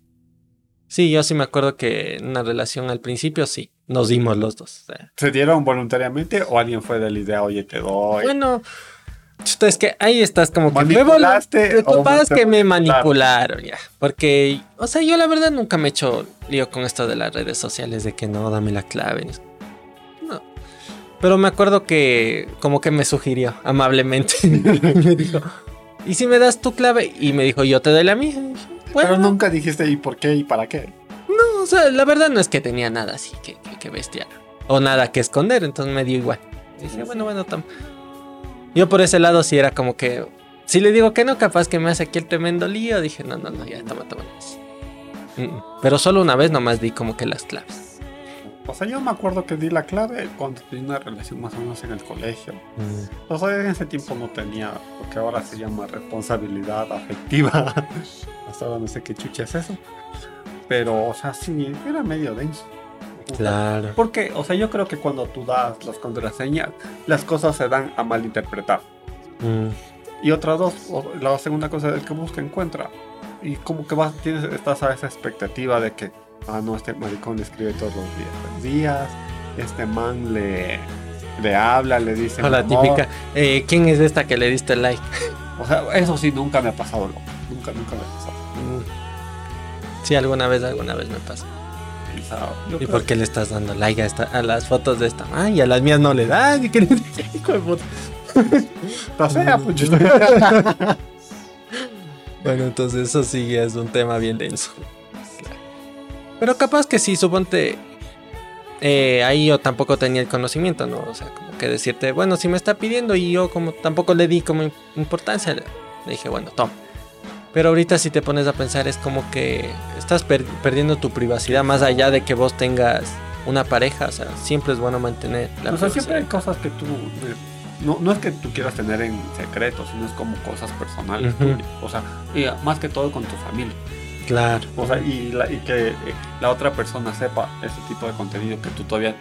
Speaker 1: Sí, yo sí me acuerdo que en una relación al principio sí, nos dimos los dos.
Speaker 2: ¿Se dieron voluntariamente o alguien fue de la idea, oye, te doy?
Speaker 1: Bueno, chuta, es que ahí estás como que me
Speaker 2: ¿Manipulaste
Speaker 1: volu- Lo que me
Speaker 2: manipularon?
Speaker 1: manipularon ya. Porque, o sea, yo la verdad nunca me he hecho lío con esto de las redes sociales, de que no, dame la clave. Pero me acuerdo que como que me sugirió amablemente. me dijo, ¿y si me das tu clave? Y me dijo, yo te doy la mía. Dije, Bueno,
Speaker 2: Pero nunca dijiste y por qué y para qué.
Speaker 1: no, o sea, la verdad no es que tenía nada así que, que, que bestia. O nada que esconder, entonces me dio igual. Dije, bueno, bueno, tam. Yo por ese lado sí era como que. Si le digo que no, capaz que me hace aquí el tremendo lío. Dije, no, no, no, ya, toma, toma. Pero solo una vez nomás di como que las claves.
Speaker 2: O sea, yo me acuerdo que di la clave cuando tenía una relación más o menos en el colegio.
Speaker 1: Mm.
Speaker 2: O sea, en ese tiempo no tenía lo que ahora se llama responsabilidad afectiva. Hasta ahora no sé qué chucha es eso. Pero, o sea, sí, era medio denso.
Speaker 1: Claro.
Speaker 2: Porque, o sea, yo creo que cuando tú das las contraseñas, las cosas se dan a malinterpretar.
Speaker 1: Mm.
Speaker 2: Y otra dos, la segunda cosa es el que busca encuentra. Y como que vas, tienes, estás a esa expectativa de que, ah, no, este maricón le escribe todos los días. días este man le, le habla, le dice.
Speaker 1: O la
Speaker 2: mi amor.
Speaker 1: típica. eh, ¿Quién es esta que le diste like?
Speaker 2: O sea, eso sí, nunca me ha pasado, loco. Nunca, nunca me ha pasado.
Speaker 1: Mm. Sí, alguna vez, alguna vez me pasa. ¿Y por qué le estás dando like a, esta- a las fotos de esta? Ay, a las mías no le dan. ¿Y qué le- Hijo de puta.
Speaker 2: fea, pues,
Speaker 1: Bueno, entonces eso sí es un tema bien denso. Pero capaz que sí, suponte. eh, ahí yo tampoco tenía el conocimiento, ¿no? O sea, como que decirte, bueno, si me está pidiendo y yo como tampoco le di como im- importancia, le dije, bueno, toma. Pero ahorita si te pones a pensar es como que estás per- perdiendo tu privacidad más allá de que vos tengas una pareja, o sea, siempre es bueno mantener la
Speaker 2: o sea,
Speaker 1: privacidad.
Speaker 2: siempre hay cosas que tú. eh, No, no es que tú quieras tener en secreto, sino es como cosas personales. Tuyas. O sea, más que todo con tu familia.
Speaker 1: Claro.
Speaker 2: O sea, y, la- y que eh, la otra persona sepa ese tipo de contenido que tú todavía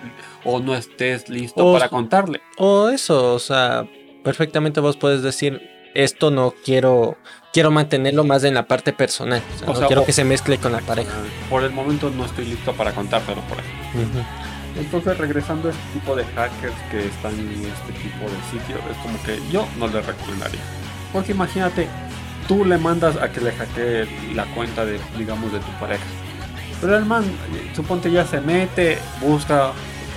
Speaker 2: o no estés listo
Speaker 1: O-
Speaker 2: para contarle.
Speaker 1: O eso, o sea, perfectamente vos puedes decir, esto no quiero, quiero mantenerlo más en la parte personal. O sea,
Speaker 2: O
Speaker 1: no
Speaker 2: sea,
Speaker 1: quiero
Speaker 2: o-
Speaker 1: que se mezcle con la pareja.
Speaker 2: Por el momento no estoy listo para contártelo, por ejemplo.
Speaker 1: Ujú.
Speaker 2: Entonces, regresando a este tipo de hackers que están en este tipo de sitios, es como que yo no les recomendaría. Porque imagínate, tú le mandas a que le hackee la cuenta de, digamos, de tu pareja. Pero el man, suponte ya se mete, busca,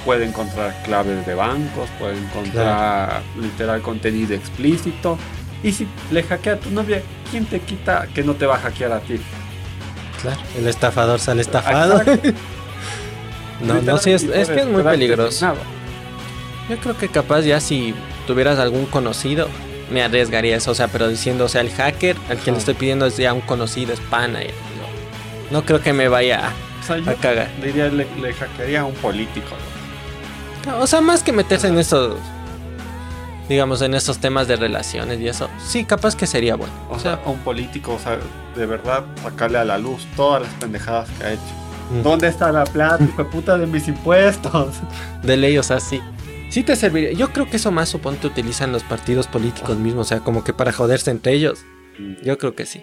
Speaker 2: puede encontrar claves de bancos, puede encontrar literal contenido explícito. Y si le hackea a tu novia, ¿quién te quita que no te va a hackear a ti?
Speaker 1: Claro, el estafador sale estafado. no, no, sí, es, es que es muy peligroso. Yo creo que capaz ya si tuvieras algún conocido, me arriesgaría eso, o sea, pero diciendo, o sea, el hacker al que le estoy pidiendo es ya un conocido, es pana. No, no creo que me vaya a, cagar.
Speaker 2: Diría, le, le, hackearía a un político.
Speaker 1: O sea, más que meterse en esos, digamos, en esos temas de relaciones y eso, sí, capaz que sería bueno.
Speaker 2: O, sea, a un político, o sea, de verdad, sacarle a la luz todas las pendejadas que ha hecho. Mm. ¿Dónde está la plata, puta, de mis impuestos?
Speaker 1: De ley, o sea, sí. Sí te serviría. Yo creo que eso más suponte utilizan los partidos políticos mismos, o sea, como que para joderse entre ellos. Yo creo que sí.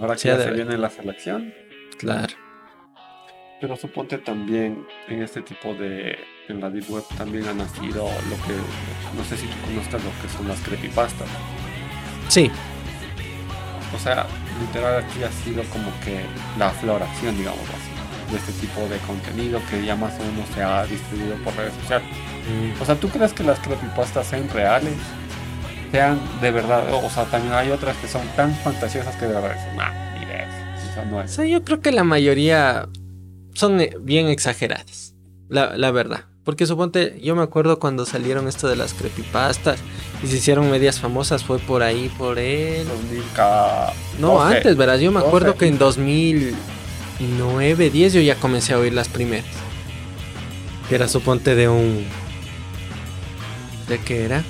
Speaker 2: Ahora que ya se viene la selección.
Speaker 1: Claro.
Speaker 2: Pero suponte también en este tipo de. En la Deep Web también ha nacido lo que. No sé si tú conozcas lo que son las creepypastas.
Speaker 1: Sí.
Speaker 2: O sea, literal aquí ha sido como que la floración, digamos así de este tipo de contenido que ya más o menos se ha distribuido por redes sociales. Mm. O sea, ¿tú crees que las creepypastas sean reales? Sean de verdad, o sea, también hay otras que son tan fantasiosas que de verdad nah, ni O sea, no es.
Speaker 1: O sea, yo creo que la mayoría son eh, bien exageradas, la, la verdad. Porque suponte, yo me acuerdo cuando salieron esto de las creepypastas y se hicieron medias famosas, fue por ahí, por el...
Speaker 2: 2000
Speaker 1: No, antes, verás, yo me acuerdo que en 2000, 9, 10 yo ya comencé a oír las primeras. Que era suponte de un... ¿De qué era?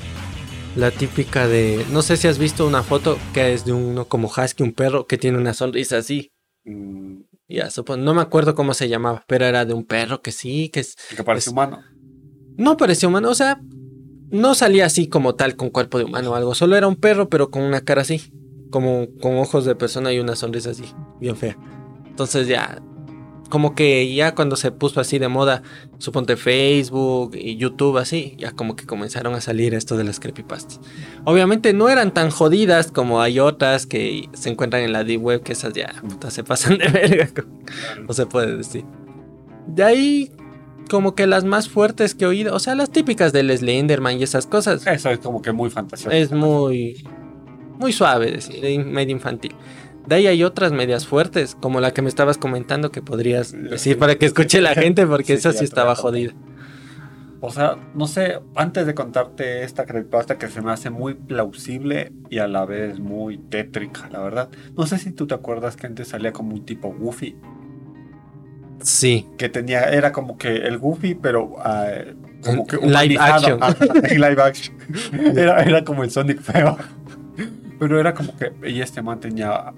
Speaker 1: La típica de... No sé si has visto una foto que es de uno como husky, un perro que tiene una sonrisa así. Mm. Ya, supongo, no me acuerdo cómo se llamaba, pero era de un perro que sí, que es...
Speaker 2: Que parece humano.
Speaker 1: No parecía humano, o sea, no salía así como tal con cuerpo de humano o algo, solo era un perro pero con una cara así, como con ojos de persona y una sonrisa así, bien fea. Entonces ya, como que ya cuando se puso así de moda, suponte Facebook y YouTube así, ya como que comenzaron a salir esto de las creepypastas. Obviamente no eran tan jodidas como hay otras que se encuentran en la Deep Web, que esas ya se pasan de verga, no se puede decir. De ahí como que las más fuertes que he oído, o sea, las típicas del Slenderman y esas cosas.
Speaker 2: Eso es como que muy fantasioso.
Speaker 1: Es muy muy suave decir, medio infantil. De ahí hay otras medias fuertes, como la que me estabas comentando que podrías decir para que escuche la gente, porque esa sí estaba jodida.
Speaker 2: O sea, no sé, antes de contarte esta creepypasta que se me hace muy plausible y a la vez muy tétrica, la verdad. No sé si tú te acuerdas que antes salía como un tipo Goofy.
Speaker 1: Sí.
Speaker 2: Que tenía, era como que el Goofy, pero uh, como que
Speaker 1: live action.
Speaker 2: live action. Era, era como el Sonic feo. Pero era como que, y este man tenía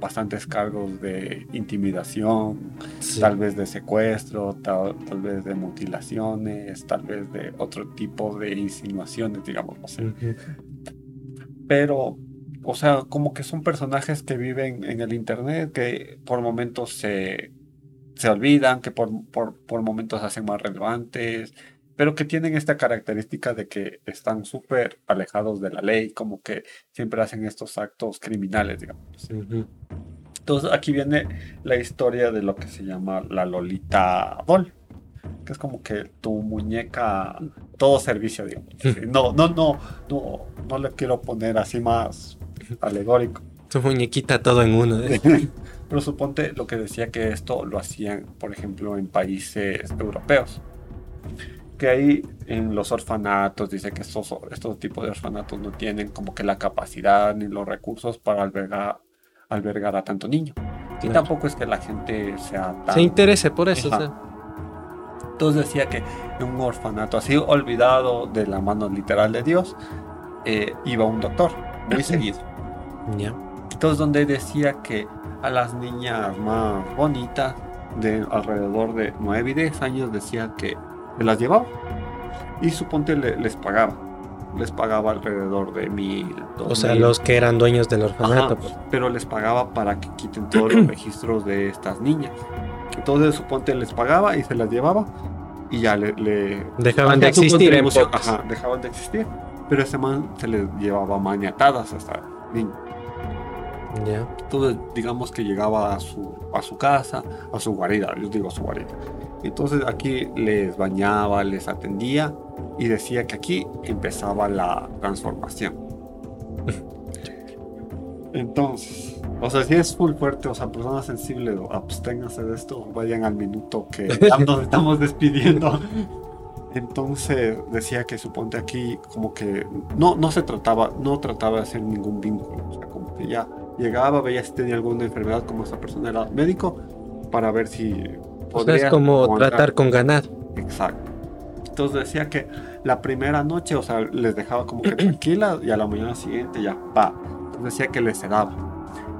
Speaker 2: bastantes cargos de intimidación, tal vez de secuestro, tal, vez de mutilaciones, tal vez de otro tipo de insinuaciones, digamos, no sé. Pero, o sea, como que son personajes que viven en el Internet, que por momentos se, se olvidan, que por, por, por momentos se hacen más relevantes, pero que tienen esta característica de que están súper alejados de la ley, como que siempre hacen estos actos criminales, digamos. Entonces aquí viene la historia de lo que se llama la Lolita Doll, que es como que tu muñeca, todo servicio, digamos. No, no, no, no, no le quiero poner así más alegórico.
Speaker 1: Tu muñequita todo en uno. ¿eh?
Speaker 2: Pero suponte lo que decía que esto lo hacían, por ejemplo, en países europeos que ahí en los orfanatos dice que estos, estos tipos de orfanatos no tienen como que la capacidad ni los recursos para albergar, albergar a tanto niño. Y tampoco es que la gente sea tan...
Speaker 1: Se interese por eso.
Speaker 2: Entonces decía que en un orfanato así olvidado de la mano literal de Dios, eh, iba un doctor muy seguido. Entonces donde decía que a las niñas más bonitas, de alrededor de 9 y 10 años, decía que se las llevaba y suponte les pagaba. Les pagaba alrededor de mil.
Speaker 1: O sea, los que eran dueños del orfanato. Pues.
Speaker 2: Pero les pagaba para que quiten todos los registros de estas niñas. Entonces suponte les pagaba y se las llevaba y ya le... le
Speaker 1: Dejaban de existir.
Speaker 2: Ajá, dejaban de existir. Pero ese man se le llevaba maniatadas hasta niño.
Speaker 1: Ya.
Speaker 2: Entonces, digamos que llegaba a su, a su casa, a su guarida, yo digo su guarida. Entonces aquí les bañaba, les atendía y decía que aquí empezaba la transformación. Entonces, o sea, si es full fuerte, o sea, personas sensibles, absténganse de esto, vayan al minuto que nos estamos despidiendo. Entonces decía que suponte aquí como que no, no se trataba, no trataba de hacer ningún vínculo, o sea, como que ya llegaba, veía si tenía alguna enfermedad, como esa persona era médico, para ver si
Speaker 1: O sea, es como
Speaker 2: aguantar.
Speaker 1: tratar con ganado.
Speaker 2: Exacto. Entonces decía que la primera noche, o sea, les dejaba como que tranquila y a la mañana siguiente ya va. Entonces decía que les sedaba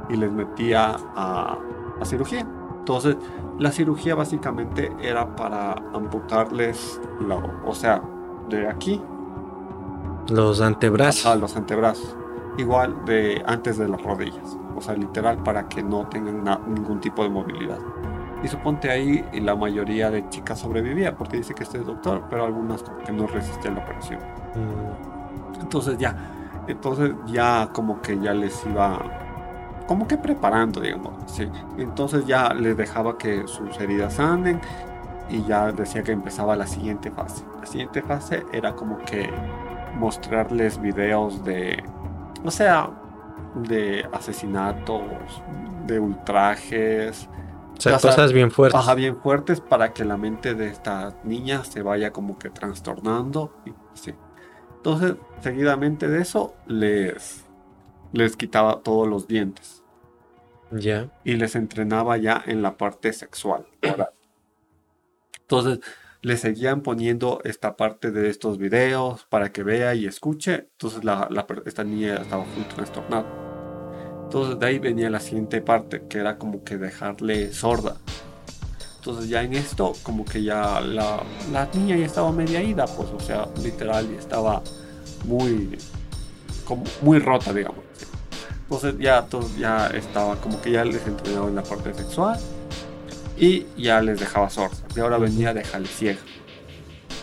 Speaker 2: y les metía a, a cirugía. Entonces, la cirugía básicamente era para amputarles, la, o sea, de aquí
Speaker 1: Los antebrazos.
Speaker 2: a los antebrazos. Igual de antes de las rodillas. O sea, literal para que no tengan ningún tipo de movilidad. Y suponte ahí y la mayoría de chicas sobrevivía porque dice que este es doctor, pero algunas como que no resistían la operación.
Speaker 1: Mm,
Speaker 2: Entonces ya, entonces ya como que ya les iba como que preparando, digamos, sí. Entonces ya les dejaba que sus heridas sanen y ya decía que empezaba la siguiente fase. La siguiente fase era como que mostrarles videos de, o sea, de asesinatos, de ultrajes,
Speaker 1: O sea, cosas bien fuertes.
Speaker 2: Ajá, bien fuertes para que la mente de esta niña se vaya como que trastornando. Y así. Entonces, seguidamente de eso, les, les quitaba todos los dientes
Speaker 1: Ya.
Speaker 2: y les entrenaba ya en la parte sexual. oral. Entonces, le seguían poniendo esta parte de estos videos para que vea y escuche. Entonces, la, la esta niña estaba full trastornada. Entonces, de ahí venía la siguiente parte, que era como que dejarle sorda. Entonces, ya en esto, como que ya la, la niña ya estaba media ida, pues, o sea, literal, y estaba muy, como muy rota, digamos. Entonces, ya, entonces ya estaba como que ya les entrenaba en la parte sexual y ya les dejaba sordas. Y ahora venía a dejarles ciega.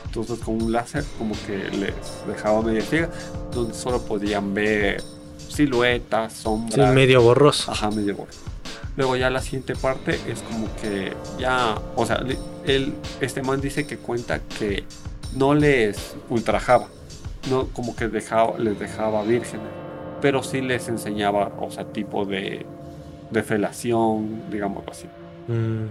Speaker 2: Entonces con un láser como que les dejaba media ciega, donde solo podían ver siluetas,
Speaker 1: Sí,
Speaker 2: sombras.
Speaker 1: medio borroso.
Speaker 2: Ajá, medio borro. Luego ya la siguiente parte es como que ya, o sea, él, este man dice que cuenta que no les ultrajaba, no como que dejaba, les dejaba vírgenes, pero sí les enseñaba, o sea, tipo de, de felación, digamos así.
Speaker 1: Mm,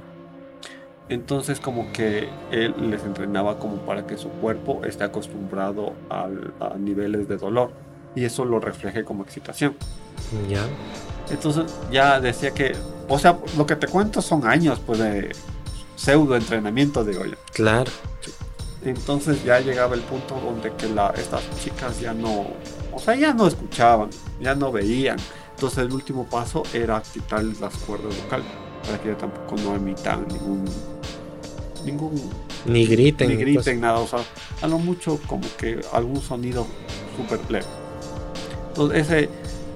Speaker 2: Entonces como que él les entrenaba como para que su cuerpo esté acostumbrado al- a niveles de dolor y eso lo refleje como excitación.
Speaker 1: ya.
Speaker 2: Entonces ya decía que, o sea, lo que te cuento son años pues de pseudo entrenamiento, digo yo.
Speaker 1: Claro.
Speaker 2: Entonces ya llegaba el punto donde que la, estas chicas ya no, o sea, ya no escuchaban, ya no veían. Entonces el último paso era quitarles las cuerdas vocales para que ya tampoco no emitan ningún, ningún,
Speaker 1: Ni griten.
Speaker 2: ni
Speaker 1: ni
Speaker 2: griten nada, o sea, a lo mucho como que algún sonido súper leve. Entonces, ese,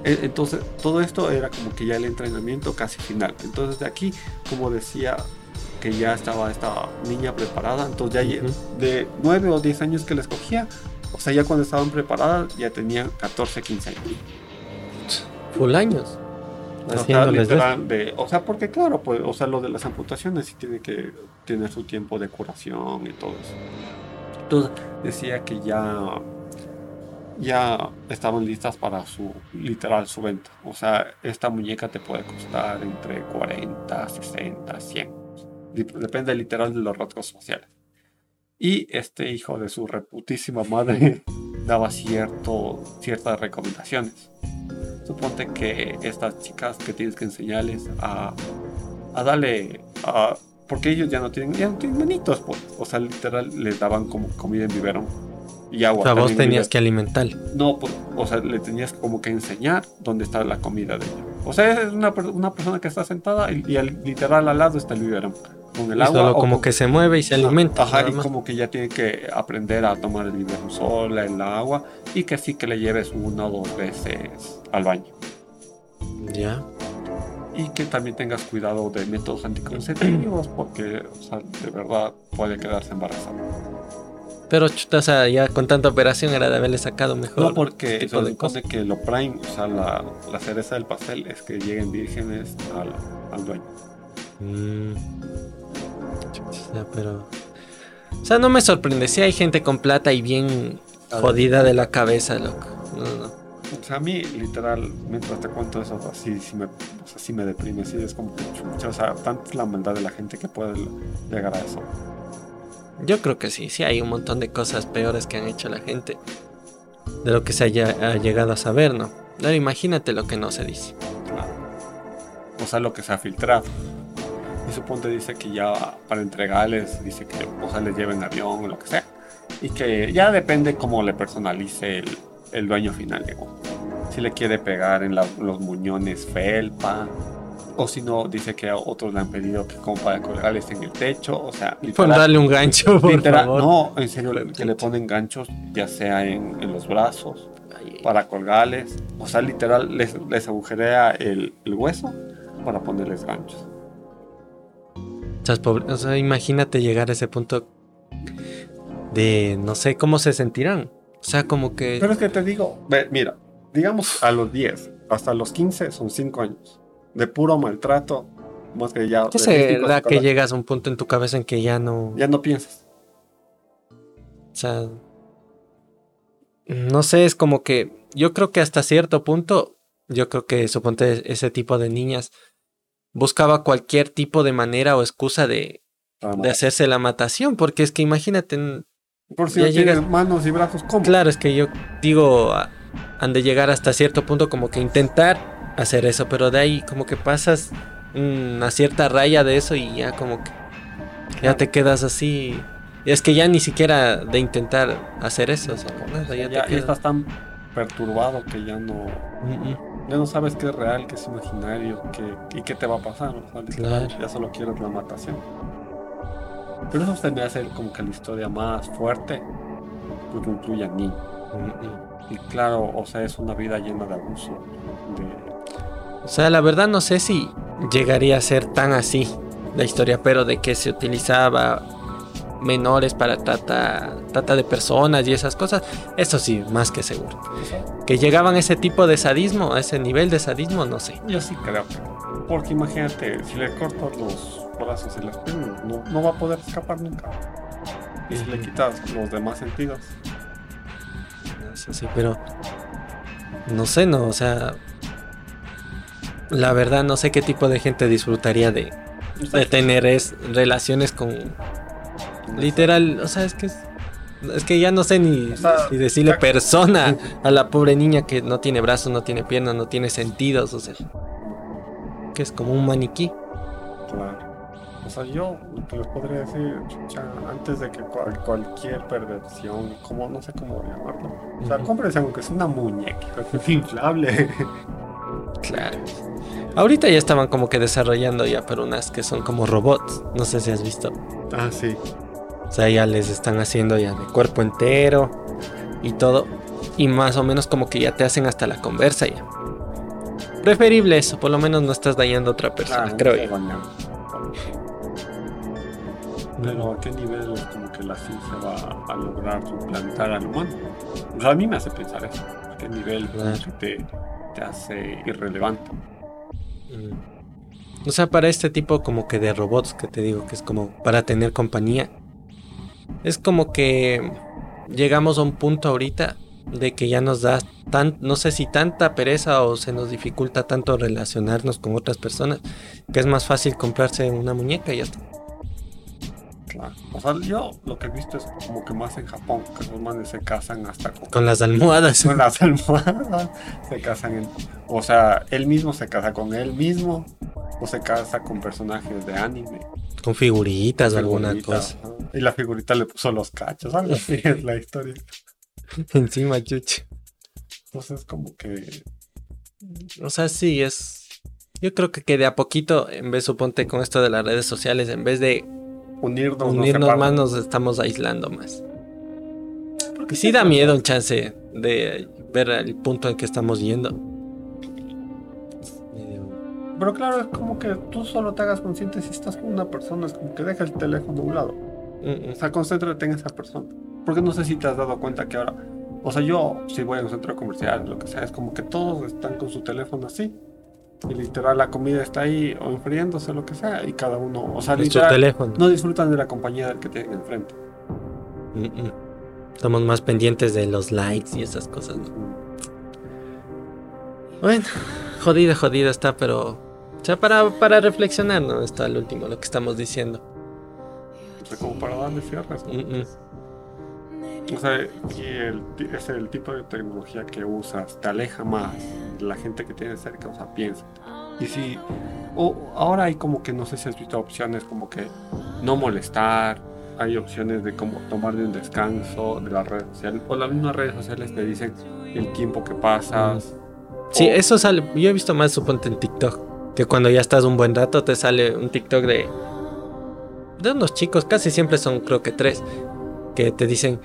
Speaker 2: e- entonces todo esto era como que ya el entrenamiento casi final. Entonces de aquí, como decía, que ya estaba esta niña preparada, entonces ya lle-
Speaker 1: Ujú.
Speaker 2: de 9 o 10 años que les cogía, o sea, ya cuando estaban preparadas ya tenían 14, 15 años.
Speaker 1: Full años.
Speaker 2: O sea,
Speaker 1: de-
Speaker 2: o sea, porque claro, pues, o sea, lo de las amputaciones sí tiene que tener su tiempo de curación y todo eso. Entonces decía que ya, ya estaban listas para su, literal, su venta. O sea, esta muñeca te puede costar entre 40, 60, 100. Dep- Depende literal de los rasgos faciales. Y este hijo de su reputísima madre daba cierto, ciertas recomendaciones. Suponte que estas chicas que tienes que enseñarles a, a darle a, porque ellos ya no tienen ya no tienen manitos pues. o sea literal les daban como comida en biberón y agua
Speaker 1: O sea, vos tenías que alimentarle.
Speaker 2: no pues, o sea le tenías como que enseñar dónde está la comida de ella o sea es una, una persona que está sentada y, y al- literal al lado está el biberón con el
Speaker 1: Y
Speaker 2: agua
Speaker 1: solo como
Speaker 2: con-
Speaker 1: que se mueve y se alimenta.
Speaker 2: Ajá, y como que ya tiene que aprender a tomar el biberón sola, el agua, y que sí que le lleves una o dos veces al baño.
Speaker 1: Ya.
Speaker 2: y que también tengas cuidado de métodos anticonceptivos porque o sea, de verdad puede quedarse embarazada.
Speaker 1: Pero chuta, o sea, ya con tanta operación era de haberle sacado mejor.
Speaker 2: No, porque se
Speaker 1: de
Speaker 2: supone que lo prime, o sea, la, la cereza del pastel es que lleguen vírgenes al, al dueño.
Speaker 1: Mm. Chuta, pero. O sea, no me sorprende. Si hay gente con plata y bien jodida de la cabeza, loco. No, no.
Speaker 2: O sea, a mí, literal, mientras te cuento eso, así, sí me, o sea, sí me deprime, sí, es como que chucha, o sea, tanta es la maldad de la gente que puede llegar a eso.
Speaker 1: Yo creo que sí, sí hay un montón de cosas peores que han hecho la gente. De lo que se haya ha llegado a saber, ¿no? Ahora imagínate lo que no se dice.
Speaker 2: Claro. O sea, lo que se ha filtrado. Y suponte dice que ya para entregarles, dice que o sea, les lleven avión o lo que sea. Y que ya depende cómo le personalice el, dueño final. digo. Si le quiere pegar en los muñones felpa. O si no, dice que a otros le han pedido que como para colgarles en el techo. O sea, literal-
Speaker 1: darle un gancho, por
Speaker 2: literal-
Speaker 1: favor.
Speaker 2: no, en serio, que le ponen ganchos, ya sea en, en los brazos, para colgarles. O sea, literal, les, les agujerea el, el hueso para ponerles ganchos.
Speaker 1: O sea, imagínate llegar a ese punto de no sé cómo se sentirán. O sea, como que.
Speaker 2: Pero es que te digo, ve, mira, digamos a los 10 hasta los 15 son 5 años de puro maltrato. Más que ya.
Speaker 1: ¿Qué
Speaker 2: de
Speaker 1: será
Speaker 2: físico,
Speaker 1: que llegas a un punto en tu cabeza en que ya no.
Speaker 2: Ya no piensas.
Speaker 1: O sea. No sé, es como que. Yo creo que hasta cierto punto. Yo creo que suponte ese tipo de niñas buscaba cualquier tipo de manera o excusa de, de hacerse la matación. Porque es que imagínate.
Speaker 2: Por si
Speaker 1: ya llegas-
Speaker 2: manos y brazos, ¿cómo?
Speaker 1: Claro, es que yo digo, han de llegar hasta cierto punto como que intentar hacer eso, pero de ahí como que pasas una cierta raya de eso y ya como que ya te quedas así. Y es que ya ni siquiera de intentar hacer eso, o sea, nada, ya
Speaker 2: ya,
Speaker 1: te
Speaker 2: ya
Speaker 1: quedas.
Speaker 2: estás tan perturbado que ya no,
Speaker 1: Mm, mm.
Speaker 2: ya no sabes qué es real, qué es imaginario, qué, y qué te va a pasar. o sea,
Speaker 1: Claro.
Speaker 2: Ya solo quieres la matación. Pero eso se me hace como que la historia más fuerte, porque incluye a.
Speaker 1: Mm, mm.
Speaker 2: Y claro, o sea, es una vida llena de abuso. De...
Speaker 1: O sea, la verdad no sé si llegaría a ser tan así la historia, pero de que se utilizaba menores para trata, trata de personas y esas cosas, eso sí, más que seguro. Que llegaban a ese tipo de sadismo, a ese nivel de sadismo, no sé.
Speaker 2: Yo sí creo que. Porque imagínate, si le cortas los brazos y las piernas, no, no va a poder escapar nunca. Y si le quitas los demás sentidos,
Speaker 1: Eso sí, pero no sé, no, o sea, la verdad no sé qué tipo de gente disfrutaría de, de tener es, relaciones con literal, o sea, es que es, es que ya no sé ni
Speaker 2: O sea,
Speaker 1: si decirle
Speaker 2: ya-
Speaker 1: persona a la pobre niña que no tiene brazos, no tiene piernas, no tiene sentidos, o sea, que es como un maniquí.
Speaker 2: Claro. O sea, yo les podría decir, chucha, antes de que cual- cualquier perversión, como no sé cómo llamarlo, o sea,
Speaker 1: Ujú.
Speaker 2: cómprense aunque es una muñeca, que es inflable.
Speaker 1: Claro. Ahorita ya estaban como que desarrollando ya, pero unas que son como robots. No sé si has visto.
Speaker 2: ah, sí.
Speaker 1: O sea, ya les están haciendo ya de cuerpo entero y todo. Y más o menos como que ya te hacen hasta la conversa ya. Preferible eso, por lo menos no estás dañando a otra persona,
Speaker 2: Claro,
Speaker 1: creo yo.
Speaker 2: Pero a qué nivel es como que la ciencia va a lograr suplantar al humano. O sea, a mí me hace pensar eso. ¿A qué nivel
Speaker 1: Claro.
Speaker 2: te hace irrelevante?
Speaker 1: O sea, para este tipo como que de robots que te digo que es como para tener compañía. Es como que llegamos a un punto ahorita de que ya nos da tan, no sé si tanta pereza o se nos dificulta tanto relacionarnos con otras personas, que es más fácil comprarse una muñeca y ya está.
Speaker 2: O sea, yo lo que he visto es como que más en Japón, que los manes se casan hasta con,
Speaker 1: Con las almohadas.
Speaker 2: con las almohadas. Se casan en. O sea, él mismo se casa con él mismo. O se casa con personajes de anime.
Speaker 1: Con figuritas o alguna cosa.
Speaker 2: Y la figurita le puso los cachos, algo así es la historia.
Speaker 1: Encima, chuche.
Speaker 2: Entonces, como que.
Speaker 1: O sea, sí, es. Yo creo que, que de a poquito, en vez, suponte con esto de las redes sociales, en vez de
Speaker 2: Unirnos, no
Speaker 1: unirnos más, nos estamos aislando más.
Speaker 2: Porque
Speaker 1: sí da miedo un chance de ver el punto en que estamos yendo.
Speaker 2: Pero claro, es como que tú solo te hagas consciente si estás con una persona, es como que deja el teléfono a un lado.
Speaker 1: Mm, mm.
Speaker 2: O sea, concéntrate en esa persona. Porque no sé si te has dado cuenta que ahora, o sea, yo si voy a un centro comercial, lo que sea, es como que todos están con su teléfono así. Y literal la comida está ahí o enfriándose, lo que sea, y cada uno, o sea, literal,
Speaker 1: teléfono.
Speaker 2: no disfrutan de la compañía del que tienen enfrente.
Speaker 1: Mm, mm. Estamos más pendientes de los likes y esas cosas. ¿no? Bueno, jodida, jodida está, pero. O sea, para, para reflexionar, ¿no? Está el último, lo que estamos diciendo.
Speaker 2: O sea, como para darle cierres.
Speaker 1: Mm, mm.
Speaker 2: O sea, el, es el tipo de tecnología que usas, te aleja más de la gente que tienes cerca, o sea, piensa. Y si, o ahora hay como que, no sé si has visto opciones como que no molestar, hay opciones de como tomarle un descanso de las redes sociales, o las mismas redes sociales te dicen el tiempo que pasas.
Speaker 1: Sí,
Speaker 2: o-
Speaker 1: eso sale. Yo he visto más, suponte, en TikTok. Que cuando ya estás un buen rato te sale un TikTok de. De unos chicos, casi siempre son, creo que tres. Que te dicen,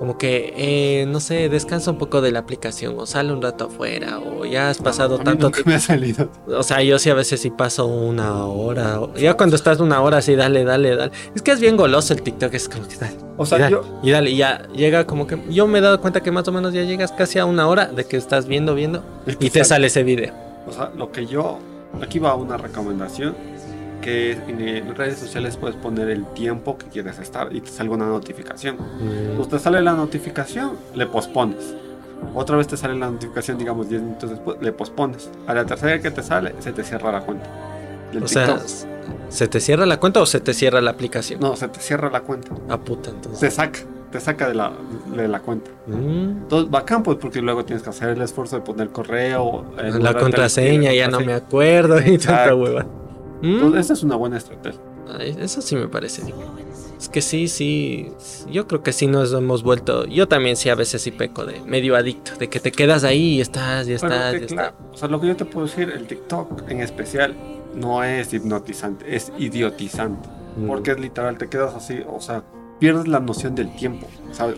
Speaker 1: como que, eh, no sé, descansa un poco de la aplicación. O sale un rato afuera. O ya has pasado
Speaker 2: a mí
Speaker 1: tanto
Speaker 2: nunca me ha salido.
Speaker 1: O sea, yo sí a veces sí paso una hora. o- Ya cuando estás una hora así, dale, dale, dale. Es que es bien goloso el TikTok, es como que dale.
Speaker 2: O
Speaker 1: y
Speaker 2: sea,
Speaker 1: dale,
Speaker 2: yo,
Speaker 1: y dale, y ya llega como que. Yo me he dado cuenta que más o menos ya llegas casi a una hora de que estás viendo, viendo. Y te sale ese video.
Speaker 2: O sea, lo que yo. Aquí va una recomendación. Que en eh, redes sociales puedes poner el tiempo que quieres estar y te salga una notificación.
Speaker 1: Mm,
Speaker 2: Pues te sale la notificación, le pospones. Otra vez te sale la notificación, digamos 10 minutos después, le pospones. A la tercera que te sale, se te cierra la cuenta.
Speaker 1: O sea,
Speaker 2: TikTok.
Speaker 1: ¿se te cierra la cuenta o se te cierra la aplicación?
Speaker 2: No, se te cierra la cuenta.
Speaker 1: Ah, puta, entonces.
Speaker 2: Te saca, te saca de la, de la cuenta.
Speaker 1: Mm,
Speaker 2: Entonces, bacán, pues, porque luego tienes que hacer el esfuerzo de poner correo. eh,
Speaker 1: la contraseña, ya no me acuerdo y tanta hueva. Mm,
Speaker 2: Entonces, esa es una buena estrategia.
Speaker 1: ay, eso sí me parece. Es que sí, sí. Yo creo que sí nos hemos vuelto. Yo también sí a veces sí peco de medio adicto, de que te quedas ahí y estás, y estás,
Speaker 2: que,
Speaker 1: y estás.
Speaker 2: claro, o sea, lo que yo te puedo decir, el TikTok en especial no es hipnotizante, es idiotizante.
Speaker 1: Mm.
Speaker 2: Porque es literal, te quedas así, o sea, pierdes la noción del tiempo.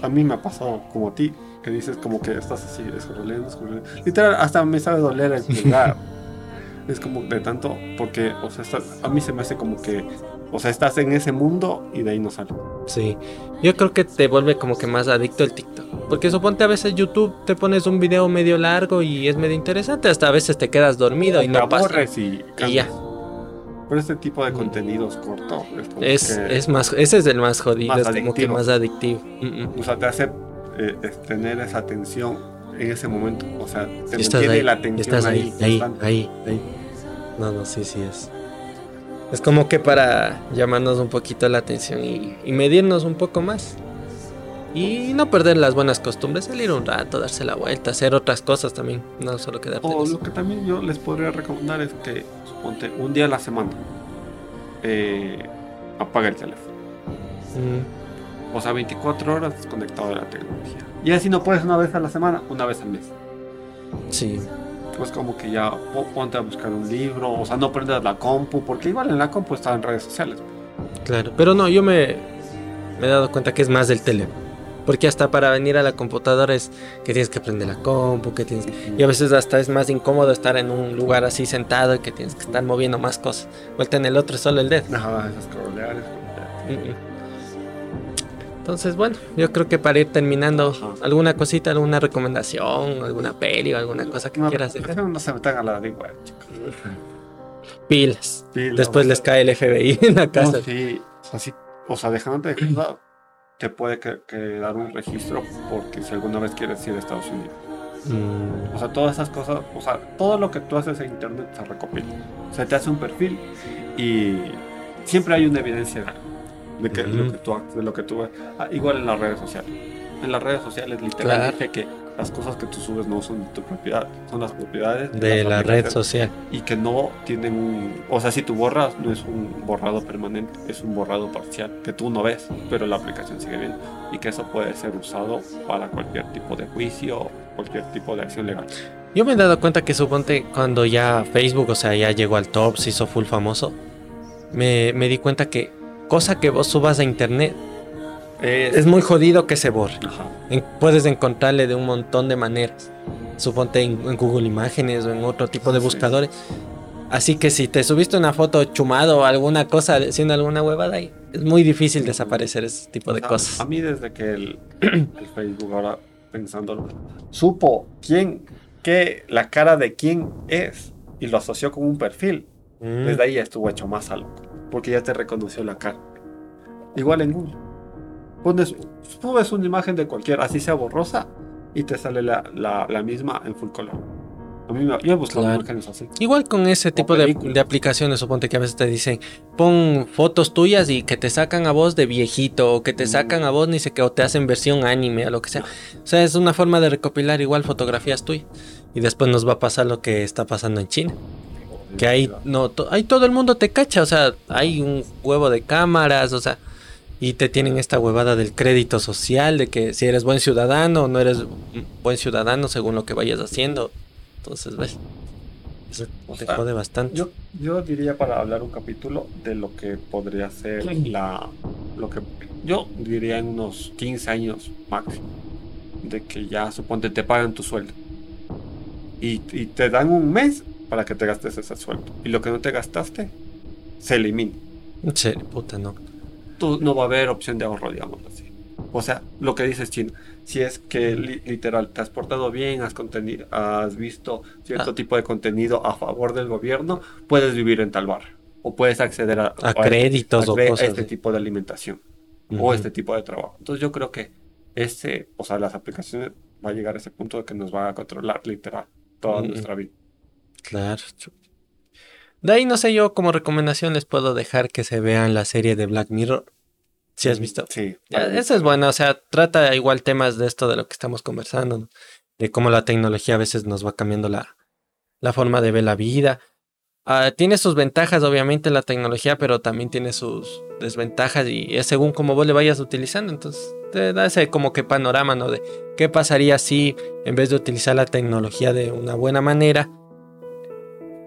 Speaker 2: A mí me ha pasado como a ti, que dices como que estás así, escroleando, escroleando. Literal, hasta me sabe doler el pulgar. Es como de tanto, porque, o sea, estás- a mí se me hace como que, o sea, estás en ese mundo y de ahí no sales.
Speaker 1: Sí, yo creo que te vuelve como que más adicto el TikTok. Porque suponte a veces YouTube te pones un video medio largo y es medio interesante, hasta a veces te quedas dormido y
Speaker 2: te
Speaker 1: no pasa.
Speaker 2: y,
Speaker 1: Y ya.
Speaker 2: Pero este tipo de contenidos cortos es
Speaker 1: Es, es más, ese es el más jodido,
Speaker 2: Más
Speaker 1: es como que más adictivo. Mm, mm.
Speaker 2: O sea, te hace eh, tener esa atención en ese momento. O sea, te
Speaker 1: estás
Speaker 2: mantiene
Speaker 1: ahí,
Speaker 2: la atención
Speaker 1: estás ahí, ahí, ahí, ahí. No, no, sí, sí es. Es como que para llamarnos un poquito la atención y, y medirnos un poco más. Y no perder las buenas costumbres, salir un rato, darse la vuelta, hacer otras cosas también, no solo quedarte
Speaker 2: O lo que también yo les podría recomendar es que, suponte, un día a la semana, eh, apaga el teléfono.
Speaker 1: Mm,
Speaker 2: O sea, 24 horas desconectado de la tecnología. Y así no puedes una vez a la semana, una vez al mes.
Speaker 1: sí,
Speaker 2: Pues como que ya po- ponte a buscar un libro, o sea, no prendas la compu, porque igual en la compu está en redes sociales.
Speaker 1: claro. Pero no, yo me, me he dado cuenta que es más del teléfono. Porque hasta para venir a la computadora es que tienes que prender la compu, que tienes que- Y a veces hasta es más incómodo estar en un lugar así sentado y que tienes que estar moviendo más cosas. Vuelta en el otro solo el dedo.
Speaker 2: Ajá, esas
Speaker 1: mm. Entonces, bueno, yo creo que para ir terminando, alguna cosita, alguna recomendación, alguna peli o alguna cosa que
Speaker 2: No,
Speaker 1: quieras dejar.
Speaker 2: no se metan a la de web, chicos.
Speaker 1: Pilas. Después
Speaker 2: no,
Speaker 1: les cae el FBI en la
Speaker 2: No,
Speaker 1: casa.
Speaker 2: sí, o sea, sí, o sea, dejándote de joder, te puede que- quedar un registro porque si alguna vez quieres ir a Estados Unidos.
Speaker 1: Mm,
Speaker 2: O sea, todas esas cosas, o sea, todo lo que tú haces en internet se recopila. O sea, te hace un perfil y siempre hay una evidencia de, que,
Speaker 1: Ujú.
Speaker 2: lo que tú de lo que tú ves. Ah, igual en las redes sociales. En las redes sociales literal
Speaker 1: Claro.
Speaker 2: que las cosas que tú subes no son de tu propiedad, son las propiedades
Speaker 1: de
Speaker 2: las
Speaker 1: la red social.
Speaker 2: y que no tienen un... O sea, si tú borras, no es un borrado permanente, es un borrado parcial, que tú no ves, pero la aplicación sigue viendo. Y que eso puede ser usado para cualquier tipo de juicio, cualquier tipo de acción legal.
Speaker 1: Yo me he dado cuenta que suponte cuando ya Facebook, o sea, ya llegó al top, se hizo full famoso, me, me di cuenta que cosa que vos subas a internet es muy jodido que se borre.
Speaker 2: Ajá.
Speaker 1: En- puedes encontrarle de un montón de maneras. Suponte en, en Google Imágenes o en otro tipo de
Speaker 2: Sí.
Speaker 1: buscadores. Así que si te subiste una foto chumado o alguna cosa haciendo alguna huevada ahí, es muy difícil desaparecer ese tipo de
Speaker 2: O sea,
Speaker 1: cosas.
Speaker 2: A mí desde que el, el Facebook ahora pensándolo, supo quién, qué, la cara de quién es y lo asoció con un perfil.
Speaker 1: Mm.
Speaker 2: Desde ahí ya estuvo hecho más algo, porque ya te reconoció la cara. Igual en Google. Pones, subes una imagen de cualquier, así sea borrosa, y te sale la, la, la misma en full color. A mí me, yo he buscado
Speaker 1: Claro.
Speaker 2: imágenes así.
Speaker 1: Igual con ese tipo de, de aplicaciones, suponte que a veces te dicen, pon fotos tuyas y que te sacan a vos de viejito, o que te
Speaker 2: Mm.
Speaker 1: sacan a vos, ni sé qué, o te hacen versión anime, o lo que sea. O sea, es una forma de recopilar igual fotografías tuyas. Y después nos va a pasar lo que está pasando en China. Que ahí, no, to- ahí todo el mundo te cacha, o sea, hay un huevo de cámaras, o sea, y te tienen esta huevada del crédito social, de que si eres buen ciudadano o no eres buen ciudadano según lo que vayas haciendo. Entonces, ¿ves? Eso
Speaker 2: O
Speaker 1: te
Speaker 2: sea,
Speaker 1: jode bastante.
Speaker 2: Yo, yo diría para hablar un capítulo de lo que podría ser la. Lo que yo diría en unos 15 años máximo. De que ya suponte te pagan tu sueldo. Y, y te dan un mes para que te gastes ese sueldo. Y lo que no te gastaste se elimina.
Speaker 1: Serio, puta, no.
Speaker 2: Tú, no va a haber opción de ahorro, digamos así. O sea, lo que dices Chino, si es que li- literal te has portado bien, has, has visto cierto
Speaker 1: Ah.
Speaker 2: tipo de contenido a favor del gobierno, puedes vivir en tal barrio. O puedes acceder a,
Speaker 1: A créditos
Speaker 2: a
Speaker 1: o cosas
Speaker 2: este tipo de alimentación
Speaker 1: Ujú.
Speaker 2: o este tipo de trabajo. Entonces yo creo que ese, o sea, las aplicaciones va a llegar a ese punto de que nos va a controlar literal toda nuestra vida.
Speaker 1: Claro. De ahí, no sé, yo como recomendación les puedo dejar que se vean la serie de Black Mirror. Si has visto.
Speaker 2: Sí.
Speaker 1: Esa es buena, o sea, trata igual temas de esto de lo que estamos conversando, ¿no? de cómo la tecnología a veces nos va cambiando la, la forma de ver la vida. Ah, tiene sus ventajas, obviamente, la tecnología, pero también tiene sus desventajas y es según cómo vos le vayas utilizando. Entonces, te da ese como que panorama, ¿no? De qué pasaría si en vez de utilizar la tecnología de una buena manera,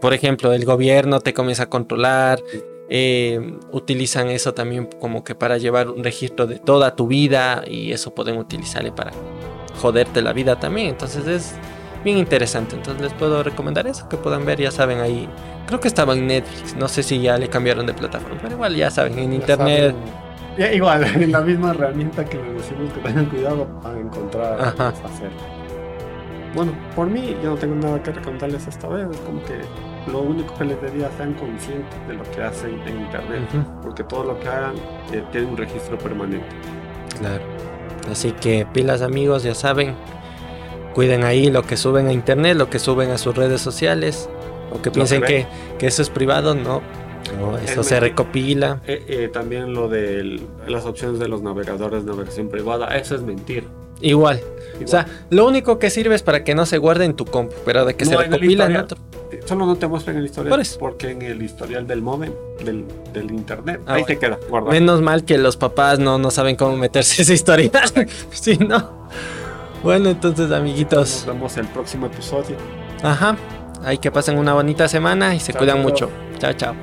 Speaker 1: por ejemplo, el gobierno te comienza a controlar, eh, utilizan eso también como que para llevar un registro de toda tu vida y eso pueden utilizarle para joderte la vida también. Entonces es bien interesante. Entonces les puedo recomendar eso que puedan ver. Ya saben ahí. Creo que estaba en Netflix. No sé si ya le cambiaron de plataforma. Pero igual ya saben en internet.
Speaker 2: Ya, igual, en la misma herramienta que les decimos que tengan cuidado a encontrar hacer. Bueno, por mí yo no tengo nada que recontarles esta vez. Es como que lo único que les diría sean conscientes de lo que hacen en internet.
Speaker 1: Ujú,
Speaker 2: Porque todo lo que hagan eh, tiene un registro permanente.
Speaker 1: claro. Así que pilas amigos, ya saben. Cuiden ahí lo que suben a internet, lo que suben a sus redes sociales. O que piensen
Speaker 2: que
Speaker 1: que, que eso es privado, no. No, eso
Speaker 2: Es
Speaker 1: se recopila.
Speaker 2: Eh, eh, también lo de las opciones de los navegadores de navegación privada, eso es mentira.
Speaker 1: Igual.
Speaker 2: Igual.
Speaker 1: O sea, lo único que sirve es para que no se guarde en tu compu, pero de que
Speaker 2: No,
Speaker 1: se recopila en
Speaker 2: historial.
Speaker 1: otro.
Speaker 2: Solo no te muestran el historial
Speaker 1: Por
Speaker 2: porque en el historial del modem, del, del internet,
Speaker 1: Ah,
Speaker 2: ahí
Speaker 1: bueno.
Speaker 2: te queda guardado.
Speaker 1: Menos mal que los papás no, no saben cómo meterse esa historia. sí, no. Bueno, entonces,
Speaker 2: Nos
Speaker 1: amiguitos.
Speaker 2: vemos el próximo episodio.
Speaker 1: Ajá. Hay que pasen una bonita semana y se
Speaker 2: Chao,
Speaker 1: cuidan
Speaker 2: chao.
Speaker 1: mucho. Chao, chao.